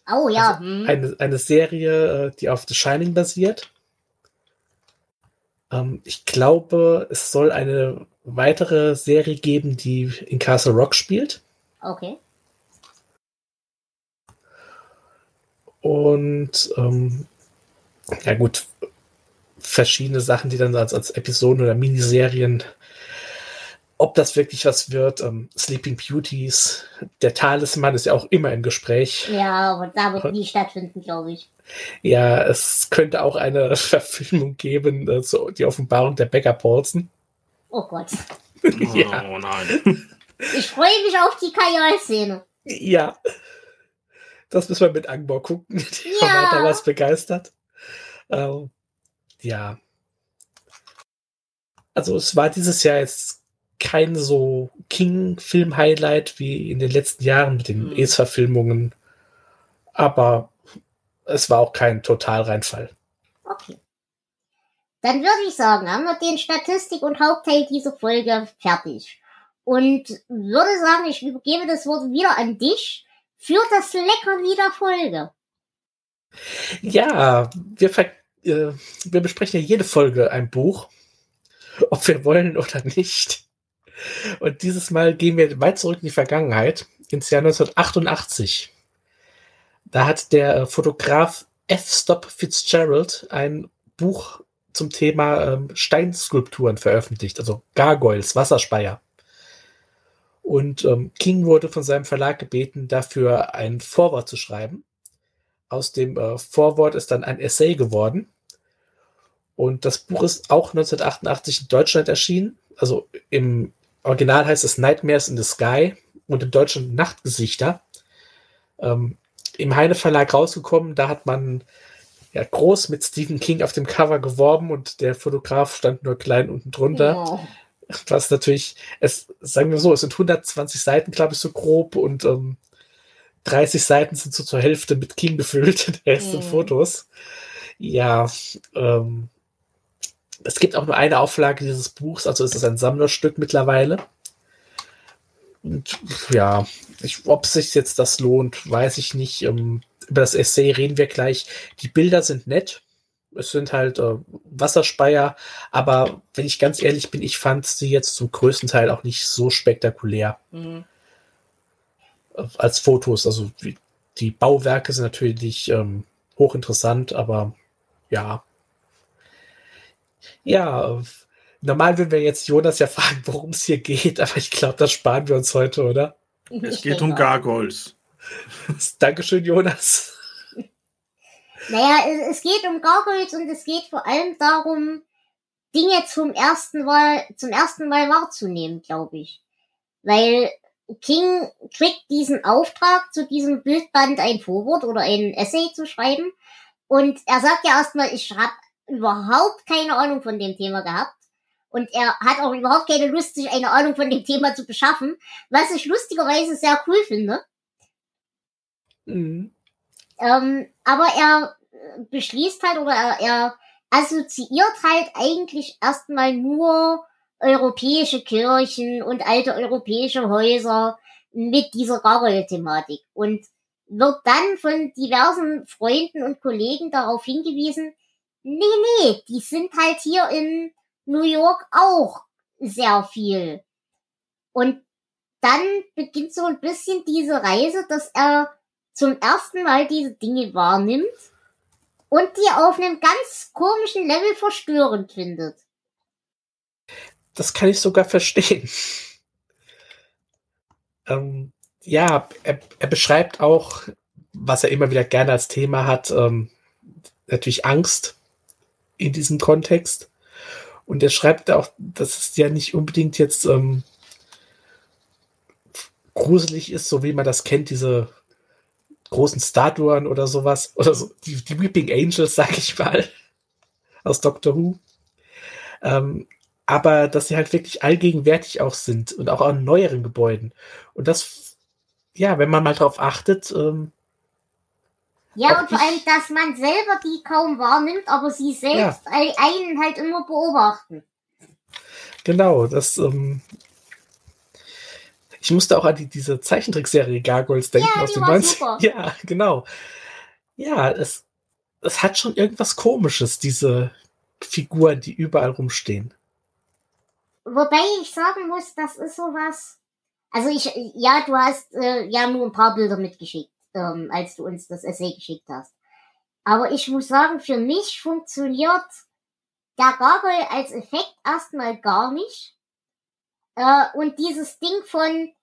Speaker 3: Oh ja.
Speaker 5: Also
Speaker 3: mhm.
Speaker 5: eine, eine Serie, äh, die auf The Shining basiert. Ähm, ich glaube, es soll eine weitere Serie geben, die in Castle Rock spielt.
Speaker 3: Okay.
Speaker 5: Und ähm, ja gut, verschiedene Sachen, die dann als, als Episoden oder Miniserien, ob das wirklich was wird. Ähm, Sleeping Beauties, der Talisman ist ja auch immer im Gespräch.
Speaker 3: Ja, aber da wird nie stattfinden, glaube ich.
Speaker 5: Ja, es könnte auch eine Verfilmung geben, äh, so die Offenbarung der Becker Paulsen.
Speaker 3: Oh Gott.
Speaker 5: Ja.
Speaker 1: Oh nein.
Speaker 3: Ich freue mich auf die Kajal-Szene.
Speaker 5: Ja. Das müssen wir mit Angbor gucken. Die
Speaker 3: Ja.
Speaker 5: war damals begeistert. Ähm, ja. Also es war dieses Jahr jetzt kein so King-Film-Highlight wie in den letzten Jahren mit den
Speaker 3: Mhm.
Speaker 5: Es-Verfilmungen. Aber es war auch kein Totalreinfall.
Speaker 3: Okay. Dann würde ich sagen, haben wir den Statistik- und Hauptteil dieser Folge fertig. Und würde sagen, ich übergebe das Wort wieder an dich für das Leckerli der Folge.
Speaker 5: Ja, wir, äh, wir besprechen ja jede Folge ein Buch, ob wir wollen oder nicht. Und dieses Mal gehen wir weit zurück in die Vergangenheit, ins Jahr 1988. Da hat der äh, Fotograf F. Stop Fitzgerald ein Buch zum Thema ähm, Steinskulpturen veröffentlicht, also Gargoyles, Wasserspeier. Und ähm, King wurde von seinem Verlag gebeten, dafür ein Vorwort zu schreiben. Aus dem äh, Vorwort ist dann ein Essay geworden. Und das Buch ist auch 1988 in Deutschland erschienen, also im Original heißt es Nightmares in the Sky und im Deutschen Nachtgesichter. Ähm, Im Heine Verlag rausgekommen, da hat man ja groß mit Stephen King auf dem Cover geworben und der Fotograf stand nur klein unten drunter.
Speaker 3: Ja.
Speaker 5: Was natürlich, es, sagen wir so, es sind 120 Seiten, glaube ich, so grob und ähm, 30 Seiten sind so zur Hälfte mit King gefüllt, der Rest sind
Speaker 3: Mhm.
Speaker 5: Fotos. Ja, ähm, es gibt auch nur eine Auflage dieses Buchs, also ist es ein Sammlerstück mittlerweile. Und ja, ich, ob sich jetzt das lohnt, weiß ich nicht. Ähm, über das Essay reden wir gleich. Die Bilder sind nett. Es sind halt äh, Wasserspeier, aber wenn ich ganz ehrlich bin, ich fand sie jetzt zum größten Teil auch nicht so spektakulär
Speaker 1: Mhm.
Speaker 5: Als Fotos. Also die, Bauwerke sind natürlich ähm, hochinteressant, aber ja. Ja, normal würden wir jetzt Jonas ja fragen, worum es hier geht, aber ich glaube, das sparen wir uns heute, oder?
Speaker 1: Es geht um. Gargoyles.
Speaker 5: Dankeschön, Jonas.
Speaker 3: Naja, es, es geht um Gargoyles und es geht vor allem darum, Dinge zum ersten Mal, zum ersten Mal wahrzunehmen, glaube ich. Weil King kriegt diesen Auftrag, zu diesem Bildband ein Vorwort oder ein Essay zu schreiben. Und er sagt ja erstmal, ich habe überhaupt keine Ahnung von dem Thema gehabt. Und er hat auch überhaupt keine Lust, sich eine Ahnung von dem Thema zu beschaffen, was ich lustigerweise sehr cool finde.
Speaker 5: Mhm.
Speaker 3: Ähm, aber er äh, beschließt halt oder er, er assoziiert halt eigentlich erstmal nur europäische Kirchen und alte europäische Häuser mit dieser Gargoyle-Thematik und wird dann von diversen Freunden und Kollegen darauf hingewiesen, nee, nee, die sind halt hier in New York auch sehr viel. Und dann beginnt so ein bisschen diese Reise, dass er zum ersten Mal diese Dinge wahrnimmt und die auf einem ganz komischen Level verstörend findet.
Speaker 5: Das kann ich sogar verstehen. ähm, ja, er, er beschreibt auch, was er immer wieder gerne als Thema hat, ähm, natürlich Angst in diesem Kontext. Und er schreibt auch, dass es ja nicht unbedingt jetzt ähm, gruselig ist, so wie man das kennt, diese großen Statuen oder sowas. Oder so, die, die Weeping Angels, sag ich mal, aus Doctor Who. Ähm, aber dass sie halt wirklich allgegenwärtig auch sind und auch an neueren Gebäuden. Und das, ja, wenn man mal drauf achtet, ähm,
Speaker 3: Ja, und vor allem, dass man selber die kaum wahrnimmt, aber sie selbst ein- einen halt immer beobachten.
Speaker 5: genau, das, ähm, ich musste auch an die, diese Zeichentrickserie Gargoyles denken
Speaker 3: Ja,
Speaker 5: aus den
Speaker 3: war
Speaker 5: 90
Speaker 3: super.
Speaker 5: Ja, genau. Ja, es, es hat schon irgendwas Komisches, diese Figuren, die überall rumstehen.
Speaker 3: Wobei ich sagen muss, das ist sowas. Also ich, ja, du hast äh, ja nur ein paar Bilder mitgeschickt, ähm, als du uns das Essay geschickt hast. Aber ich muss sagen, für mich funktioniert der Gargoyle als Effekt erstmal gar nicht. Äh, und dieses Ding von,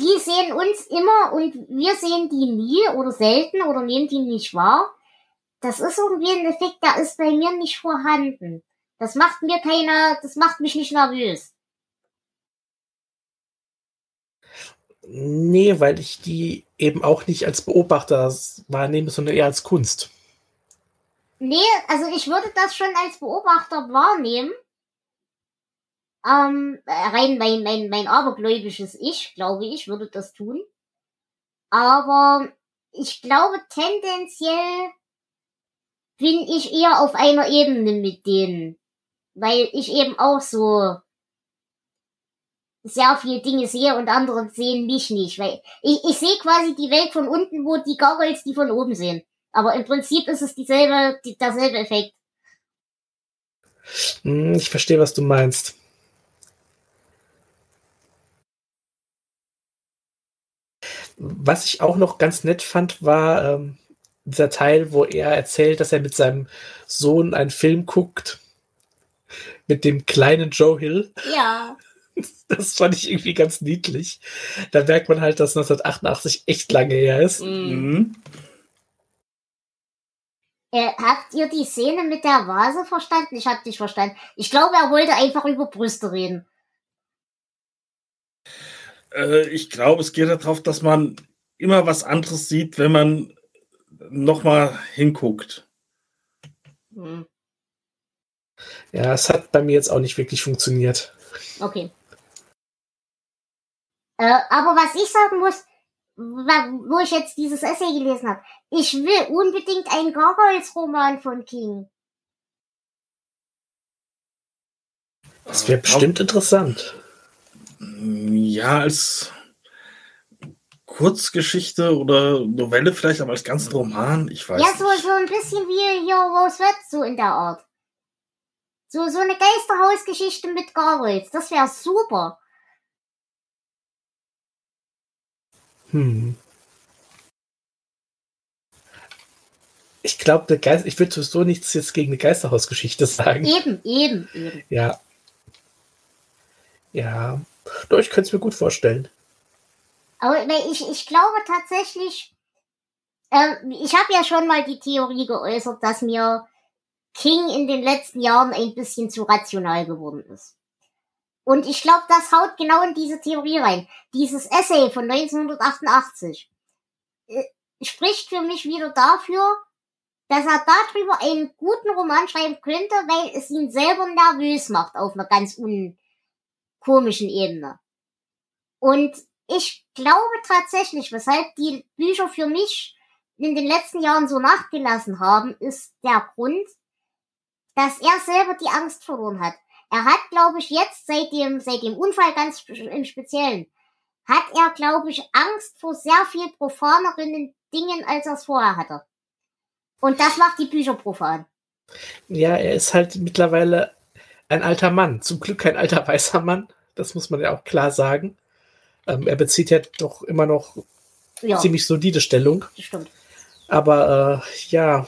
Speaker 3: die sehen uns immer und wir sehen die nie oder selten oder nehmen die nicht wahr. Das ist irgendwie ein Effekt, der ist bei mir nicht vorhanden. Das macht mir keine, das macht mich nicht nervös.
Speaker 5: Nee, weil ich die eben auch nicht als Beobachter wahrnehme, sondern eher als Kunst.
Speaker 3: Nee, also ich würde das schon als Beobachter wahrnehmen. Ähm, rein mein, mein, mein abergläubisches Ich, glaube ich, würde das tun. Aber ich glaube, tendenziell bin ich eher auf einer Ebene mit denen. Weil ich eben auch so sehr viele Dinge sehe und andere sehen mich nicht. Weil ich, ich sehe quasi die Welt von unten, wo die Gargoyles die von oben sehen. Aber im Prinzip ist es dieselbe, die, derselbe Effekt.
Speaker 5: Hm, ich verstehe, was du meinst. Was ich auch noch ganz nett fand, war ähm, dieser Teil, wo er erzählt, dass er mit seinem Sohn einen Film guckt. Mit dem kleinen Joe Hill.
Speaker 3: Ja.
Speaker 5: Das fand ich irgendwie ganz niedlich. Da merkt man halt, dass 1988 echt lange her ist.
Speaker 1: Mhm.
Speaker 3: Äh, habt ihr die Szene mit der Vase verstanden? Ich hab dich verstanden. Ich glaube, er wollte einfach über Brüste reden.
Speaker 1: Äh, ich glaube, es geht darauf, dass man immer was anderes sieht, wenn man nochmal hinguckt.
Speaker 3: Hm.
Speaker 5: Ja, es hat bei mir jetzt auch nicht wirklich funktioniert.
Speaker 3: Okay. Äh, aber was ich sagen muss, wo ich jetzt dieses Essay gelesen habe, ich will unbedingt einen Gargoyles-Roman von King.
Speaker 5: Das wäre bestimmt interessant.
Speaker 1: Ja, als Kurzgeschichte oder Novelle vielleicht, aber als ganzen Roman, ich weiß
Speaker 3: Ja, so,
Speaker 1: nicht.
Speaker 3: so ein bisschen wie hier Rose Red, so in der Art. So, so eine Geisterhausgeschichte mit Gargoyles, das wäre super.
Speaker 5: Hm. Ich glaube, Geist, ich würde sowieso nichts jetzt gegen eine Geisterhausgeschichte sagen.
Speaker 3: Eben, eben, eben.
Speaker 5: Ja. Ja. Doch, ich könnte es mir gut vorstellen.
Speaker 3: Aber ich, ich glaube tatsächlich, ähm, ich habe ja schon mal die Theorie geäußert, dass mir King in den letzten Jahren ein bisschen zu rational geworden ist. Und ich glaube, das haut genau in diese Theorie rein. Dieses Essay von 1988 äh, spricht für mich wieder dafür, dass er darüber einen guten Roman schreiben könnte, weil es ihn selber nervös macht auf einer ganz unkomischen Ebene. Und ich glaube tatsächlich, weshalb die Bücher für mich in den letzten Jahren so nachgelassen haben, ist der Grund, dass er selber die Angst verloren hat. Er hat, glaube ich, jetzt seit dem, seit dem Unfall ganz im Speziellen, hat er, glaube ich, Angst vor sehr viel profaneren Dingen, als er es vorher hatte. Und das macht die Bücher profan.
Speaker 5: Ja, er ist halt mittlerweile ein alter Mann. Zum Glück kein alter weißer Mann. Das muss man ja auch klar sagen. Ähm, er bezieht ja doch immer noch
Speaker 3: Ja,
Speaker 5: ziemlich solide Stellung.
Speaker 3: stimmt.
Speaker 5: Aber äh, ja.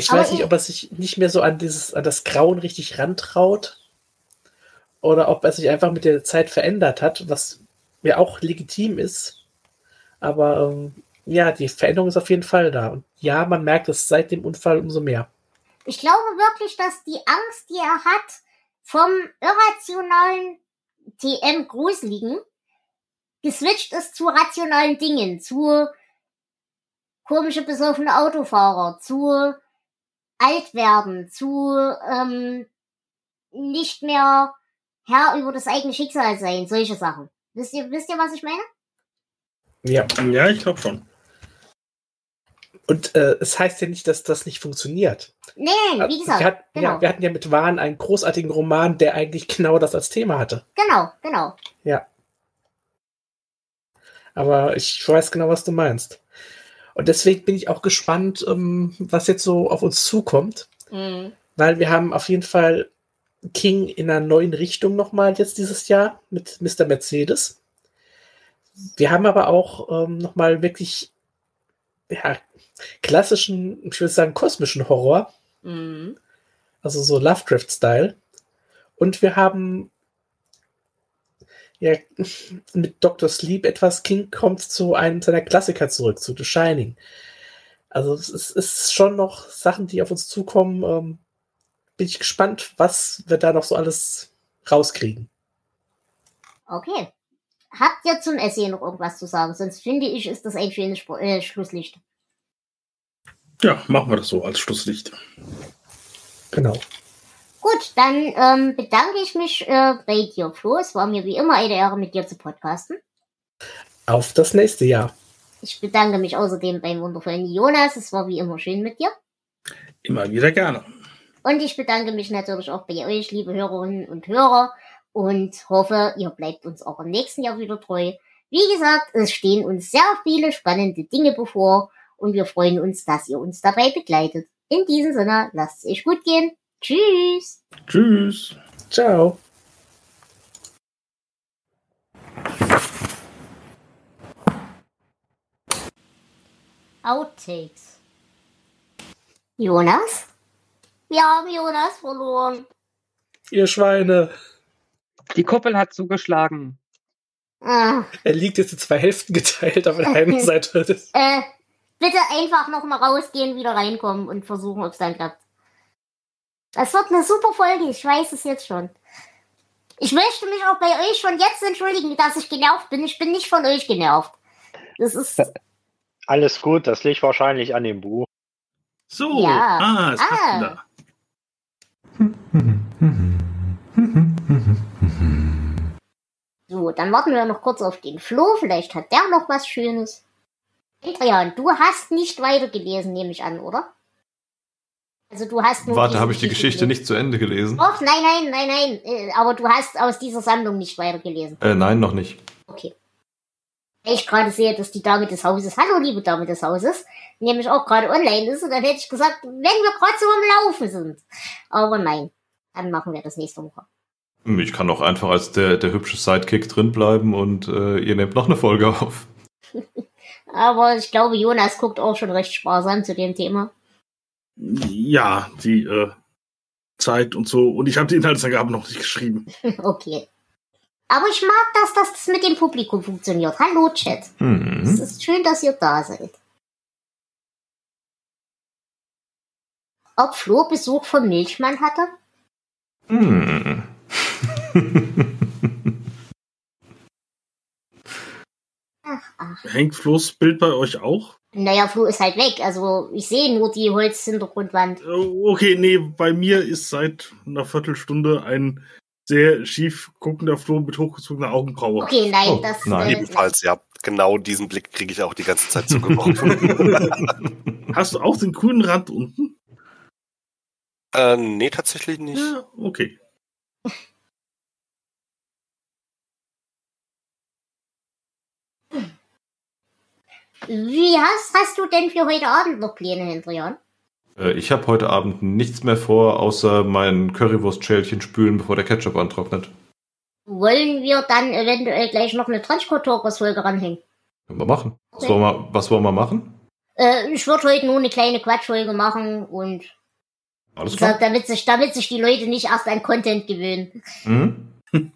Speaker 5: Ich
Speaker 3: Aber
Speaker 5: weiß nicht,
Speaker 3: ich-
Speaker 5: ob er sich nicht mehr so an dieses, an das Grauen richtig rantraut. Oder ob er sich einfach mit der Zeit verändert hat, was ja auch legitim ist. Aber ähm, ja, die Veränderung ist auf jeden Fall da. Und ja, man merkt es seit dem Unfall umso mehr.
Speaker 3: Ich glaube wirklich, dass die Angst, die er hat, vom irrationalen TM Gruseligen geswitcht ist zu rationalen Dingen, zu komische besoffene Autofahrer, zu alt werden, zu ähm, nicht mehr Herr über das eigene Schicksal sein, solche Sachen. Wisst ihr, wisst ihr, was ich meine?
Speaker 5: Ja.
Speaker 1: Ja, ich glaube schon.
Speaker 5: Und äh, es heißt ja nicht, dass das nicht funktioniert.
Speaker 3: Nee, wie gesagt,
Speaker 5: wir, hatten,
Speaker 3: genau,
Speaker 5: ja, wir hatten ja mit Wahn einen großartigen Roman, der eigentlich genau das als Thema hatte.
Speaker 3: genau, genau.
Speaker 5: Ja. Aber ich weiß genau, was du meinst. Und deswegen bin ich auch gespannt, ähm, was jetzt so auf uns zukommt.
Speaker 3: Mhm.
Speaker 5: Weil wir haben auf jeden Fall King in einer neuen Richtung nochmal jetzt dieses Jahr mit Mr. Mercedes. Wir haben aber auch ähm, nochmal wirklich ja, klassischen, ich würde sagen, kosmischen Horror.
Speaker 3: Mhm.
Speaker 5: Also so Lovecraft-Style. Und wir haben ja mit Dr. Sleep etwas, King kommt zu einem seiner Klassiker zurück, zu The Shining. Also es ist, es ist schon noch Sachen, die auf uns zukommen. Ähm, bin ich gespannt, was wir da noch so alles rauskriegen.
Speaker 3: Okay. Habt ihr zum Essay noch irgendwas zu sagen? Sonst finde ich, ist das ein schönes Spr- äh, Schlusslicht.
Speaker 1: Ja, machen wir das so als Schlusslicht.
Speaker 5: Genau.
Speaker 3: Gut, dann ähm, bedanke ich mich äh, bei dir, Flo. Es war mir wie immer eine Ehre, mit dir zu podcasten.
Speaker 5: Auf das nächste Jahr.
Speaker 3: Ich bedanke mich außerdem beim wundervollen Jonas. Es war wie immer schön mit dir.
Speaker 1: Immer wieder gerne.
Speaker 3: Und ich bedanke mich natürlich auch bei euch, liebe Hörerinnen und Hörer. Und hoffe, ihr bleibt uns auch im nächsten Jahr wieder treu. Wie gesagt, es stehen uns sehr viele spannende Dinge bevor. Und wir freuen uns, dass ihr uns dabei begleitet. In diesem Sinne, lasst es euch gut gehen. Tschüss.
Speaker 1: Tschüss.
Speaker 5: Ciao.
Speaker 3: Outtakes. Jonas? Wir haben Jonas verloren.
Speaker 5: Ihr Schweine.
Speaker 2: Die Kuppel hat zugeschlagen.
Speaker 3: Ah,
Speaker 5: Er liegt jetzt in zwei Hälften geteilt auf der einen Seite.
Speaker 3: äh, bitte einfach noch mal rausgehen, wieder reinkommen und versuchen, ob es dann klappt. Das wird eine super Folge, ich weiß es jetzt schon. Ich möchte mich auch bei euch schon jetzt entschuldigen, dass ich genervt bin. Ich bin nicht von euch genervt. Das ist.
Speaker 6: Alles gut, das liegt wahrscheinlich an dem Buch.
Speaker 1: So,
Speaker 3: Ja.
Speaker 1: ah, es
Speaker 3: Ah.
Speaker 1: passt wieder.
Speaker 3: So, dann warten wir noch kurz auf den Flo. Vielleicht hat der noch was Schönes. Adrian, du hast nicht weitergelesen, nehme ich an, oder? Also du hast nur
Speaker 7: Warte, habe ich die Geschichte
Speaker 3: gelesen.
Speaker 7: nicht zu Ende gelesen?
Speaker 3: Och, nein, nein, nein, nein. Äh, aber du hast aus dieser Sammlung nicht weitergelesen.
Speaker 7: Äh, nein, noch nicht.
Speaker 3: Okay. Ich gerade sehe, dass die Dame des Hauses, hallo liebe Dame des Hauses, nämlich auch gerade online ist, und dann hätte ich gesagt, wenn wir gerade so am Laufen sind. Aber nein, dann machen wir das nächste Woche.
Speaker 7: Hm, Ich kann auch einfach als der, der hübsche Sidekick drin bleiben und äh, ihr nehmt noch eine Folge auf.
Speaker 3: Aber ich glaube, Jonas guckt auch schon recht sparsam zu dem Thema.
Speaker 1: Ja, die äh, Zeit und so. Und ich habe die Inhaltsangaben noch nicht geschrieben.
Speaker 3: okay. Aber ich mag, dass das mit dem Publikum funktioniert. Hallo Chat. Es
Speaker 7: Hm.
Speaker 3: ist schön, dass ihr da seid. Ob Flo Besuch vom Milchmann hatte?
Speaker 7: Hm.
Speaker 3: Ach, ach.
Speaker 1: Hängt Flo's Bild bei euch auch?
Speaker 3: Naja, Flo ist halt weg. Also ich sehe nur die Holzhintergrundwand.
Speaker 1: Äh, Okay, nee, bei mir ist seit einer Viertelstunde ein sehr schief guckender Flo mit hochgezogener Augenbraue.
Speaker 3: Okay, nein,
Speaker 7: Oh,
Speaker 3: das
Speaker 7: nein.
Speaker 3: Äh,
Speaker 8: Ebenfalls, ja. Genau diesen Blick kriege ich auch die ganze Zeit zugeworfen.
Speaker 1: Hast du auch den grünen Rand unten?
Speaker 8: äh, nee, tatsächlich nicht.
Speaker 1: Ja, okay.
Speaker 3: Wie hast, hast du denn für heute Abend noch Pläne, Hendrian?
Speaker 7: Äh, ich habe heute Abend nichts mehr vor, außer mein Currywurstschälchen spülen, bevor der Ketchup antrocknet.
Speaker 3: Wollen wir dann eventuell gleich noch eine Transportokers-Folge ranhängen?
Speaker 7: Können wir machen. Was wollen wir, was wollen wir machen?
Speaker 3: Äh, ich würde heute nur eine kleine Quatschfolge machen und
Speaker 7: Alles klar.
Speaker 3: gesagt, damit sich, damit sich die Leute nicht erst an Content gewöhnen.
Speaker 7: Hm?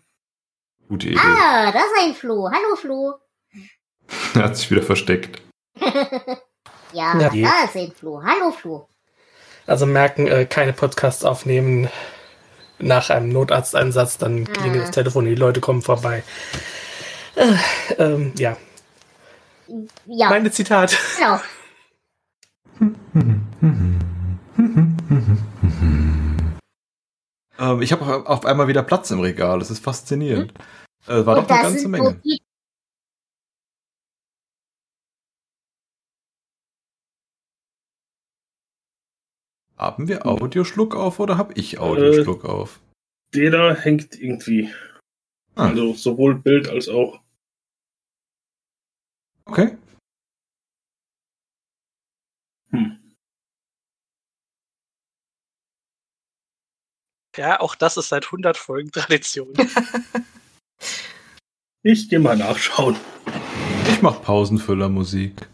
Speaker 7: Gute Idee.
Speaker 3: Ah, das ist ein Flo. Hallo Flo.
Speaker 7: Er hat sich wieder versteckt.
Speaker 3: Ja,
Speaker 5: Ja.
Speaker 3: da ist ein Flo. Hallo Flo.
Speaker 5: Also merken, äh, keine Podcasts aufnehmen nach einem Notarzteinsatz, dann klingelt das Telefon, die Leute kommen vorbei. Äh, ähm, ja,
Speaker 3: Ja,
Speaker 5: meine Zitat.
Speaker 3: genau.
Speaker 7: Ähm, ich habe auf einmal wieder Platz im Regal. Das ist faszinierend. Äh, war
Speaker 3: Und
Speaker 7: doch eine ganze
Speaker 3: sind
Speaker 7: Menge.
Speaker 3: nur
Speaker 7: Haben wir Audioschluck auf oder habe ich Audioschluck auf?
Speaker 1: Der da hängt irgendwie.
Speaker 7: Ah,
Speaker 1: Also sowohl Bild als auch.
Speaker 7: okay.
Speaker 1: Hm.
Speaker 9: Ja, auch das ist seit 100 Folgen Tradition.
Speaker 1: Ich geh mal nachschauen.
Speaker 7: Ich mach Pausenfüllermusik.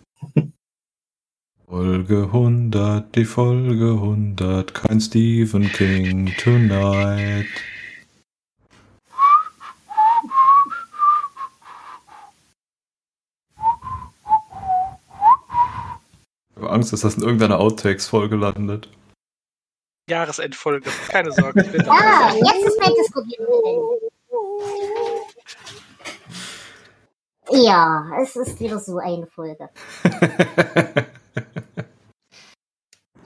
Speaker 7: Folge 100, die Folge 100, kein Stephen King tonight. Ich habe Angst, dass das in irgendeiner Outtakes-Folge landet.
Speaker 9: Jahresendfolge. Keine Sorge, ich bin
Speaker 3: Ah, jetzt ist mein Diskutieren. Ja, es ist wieder so eine Folge.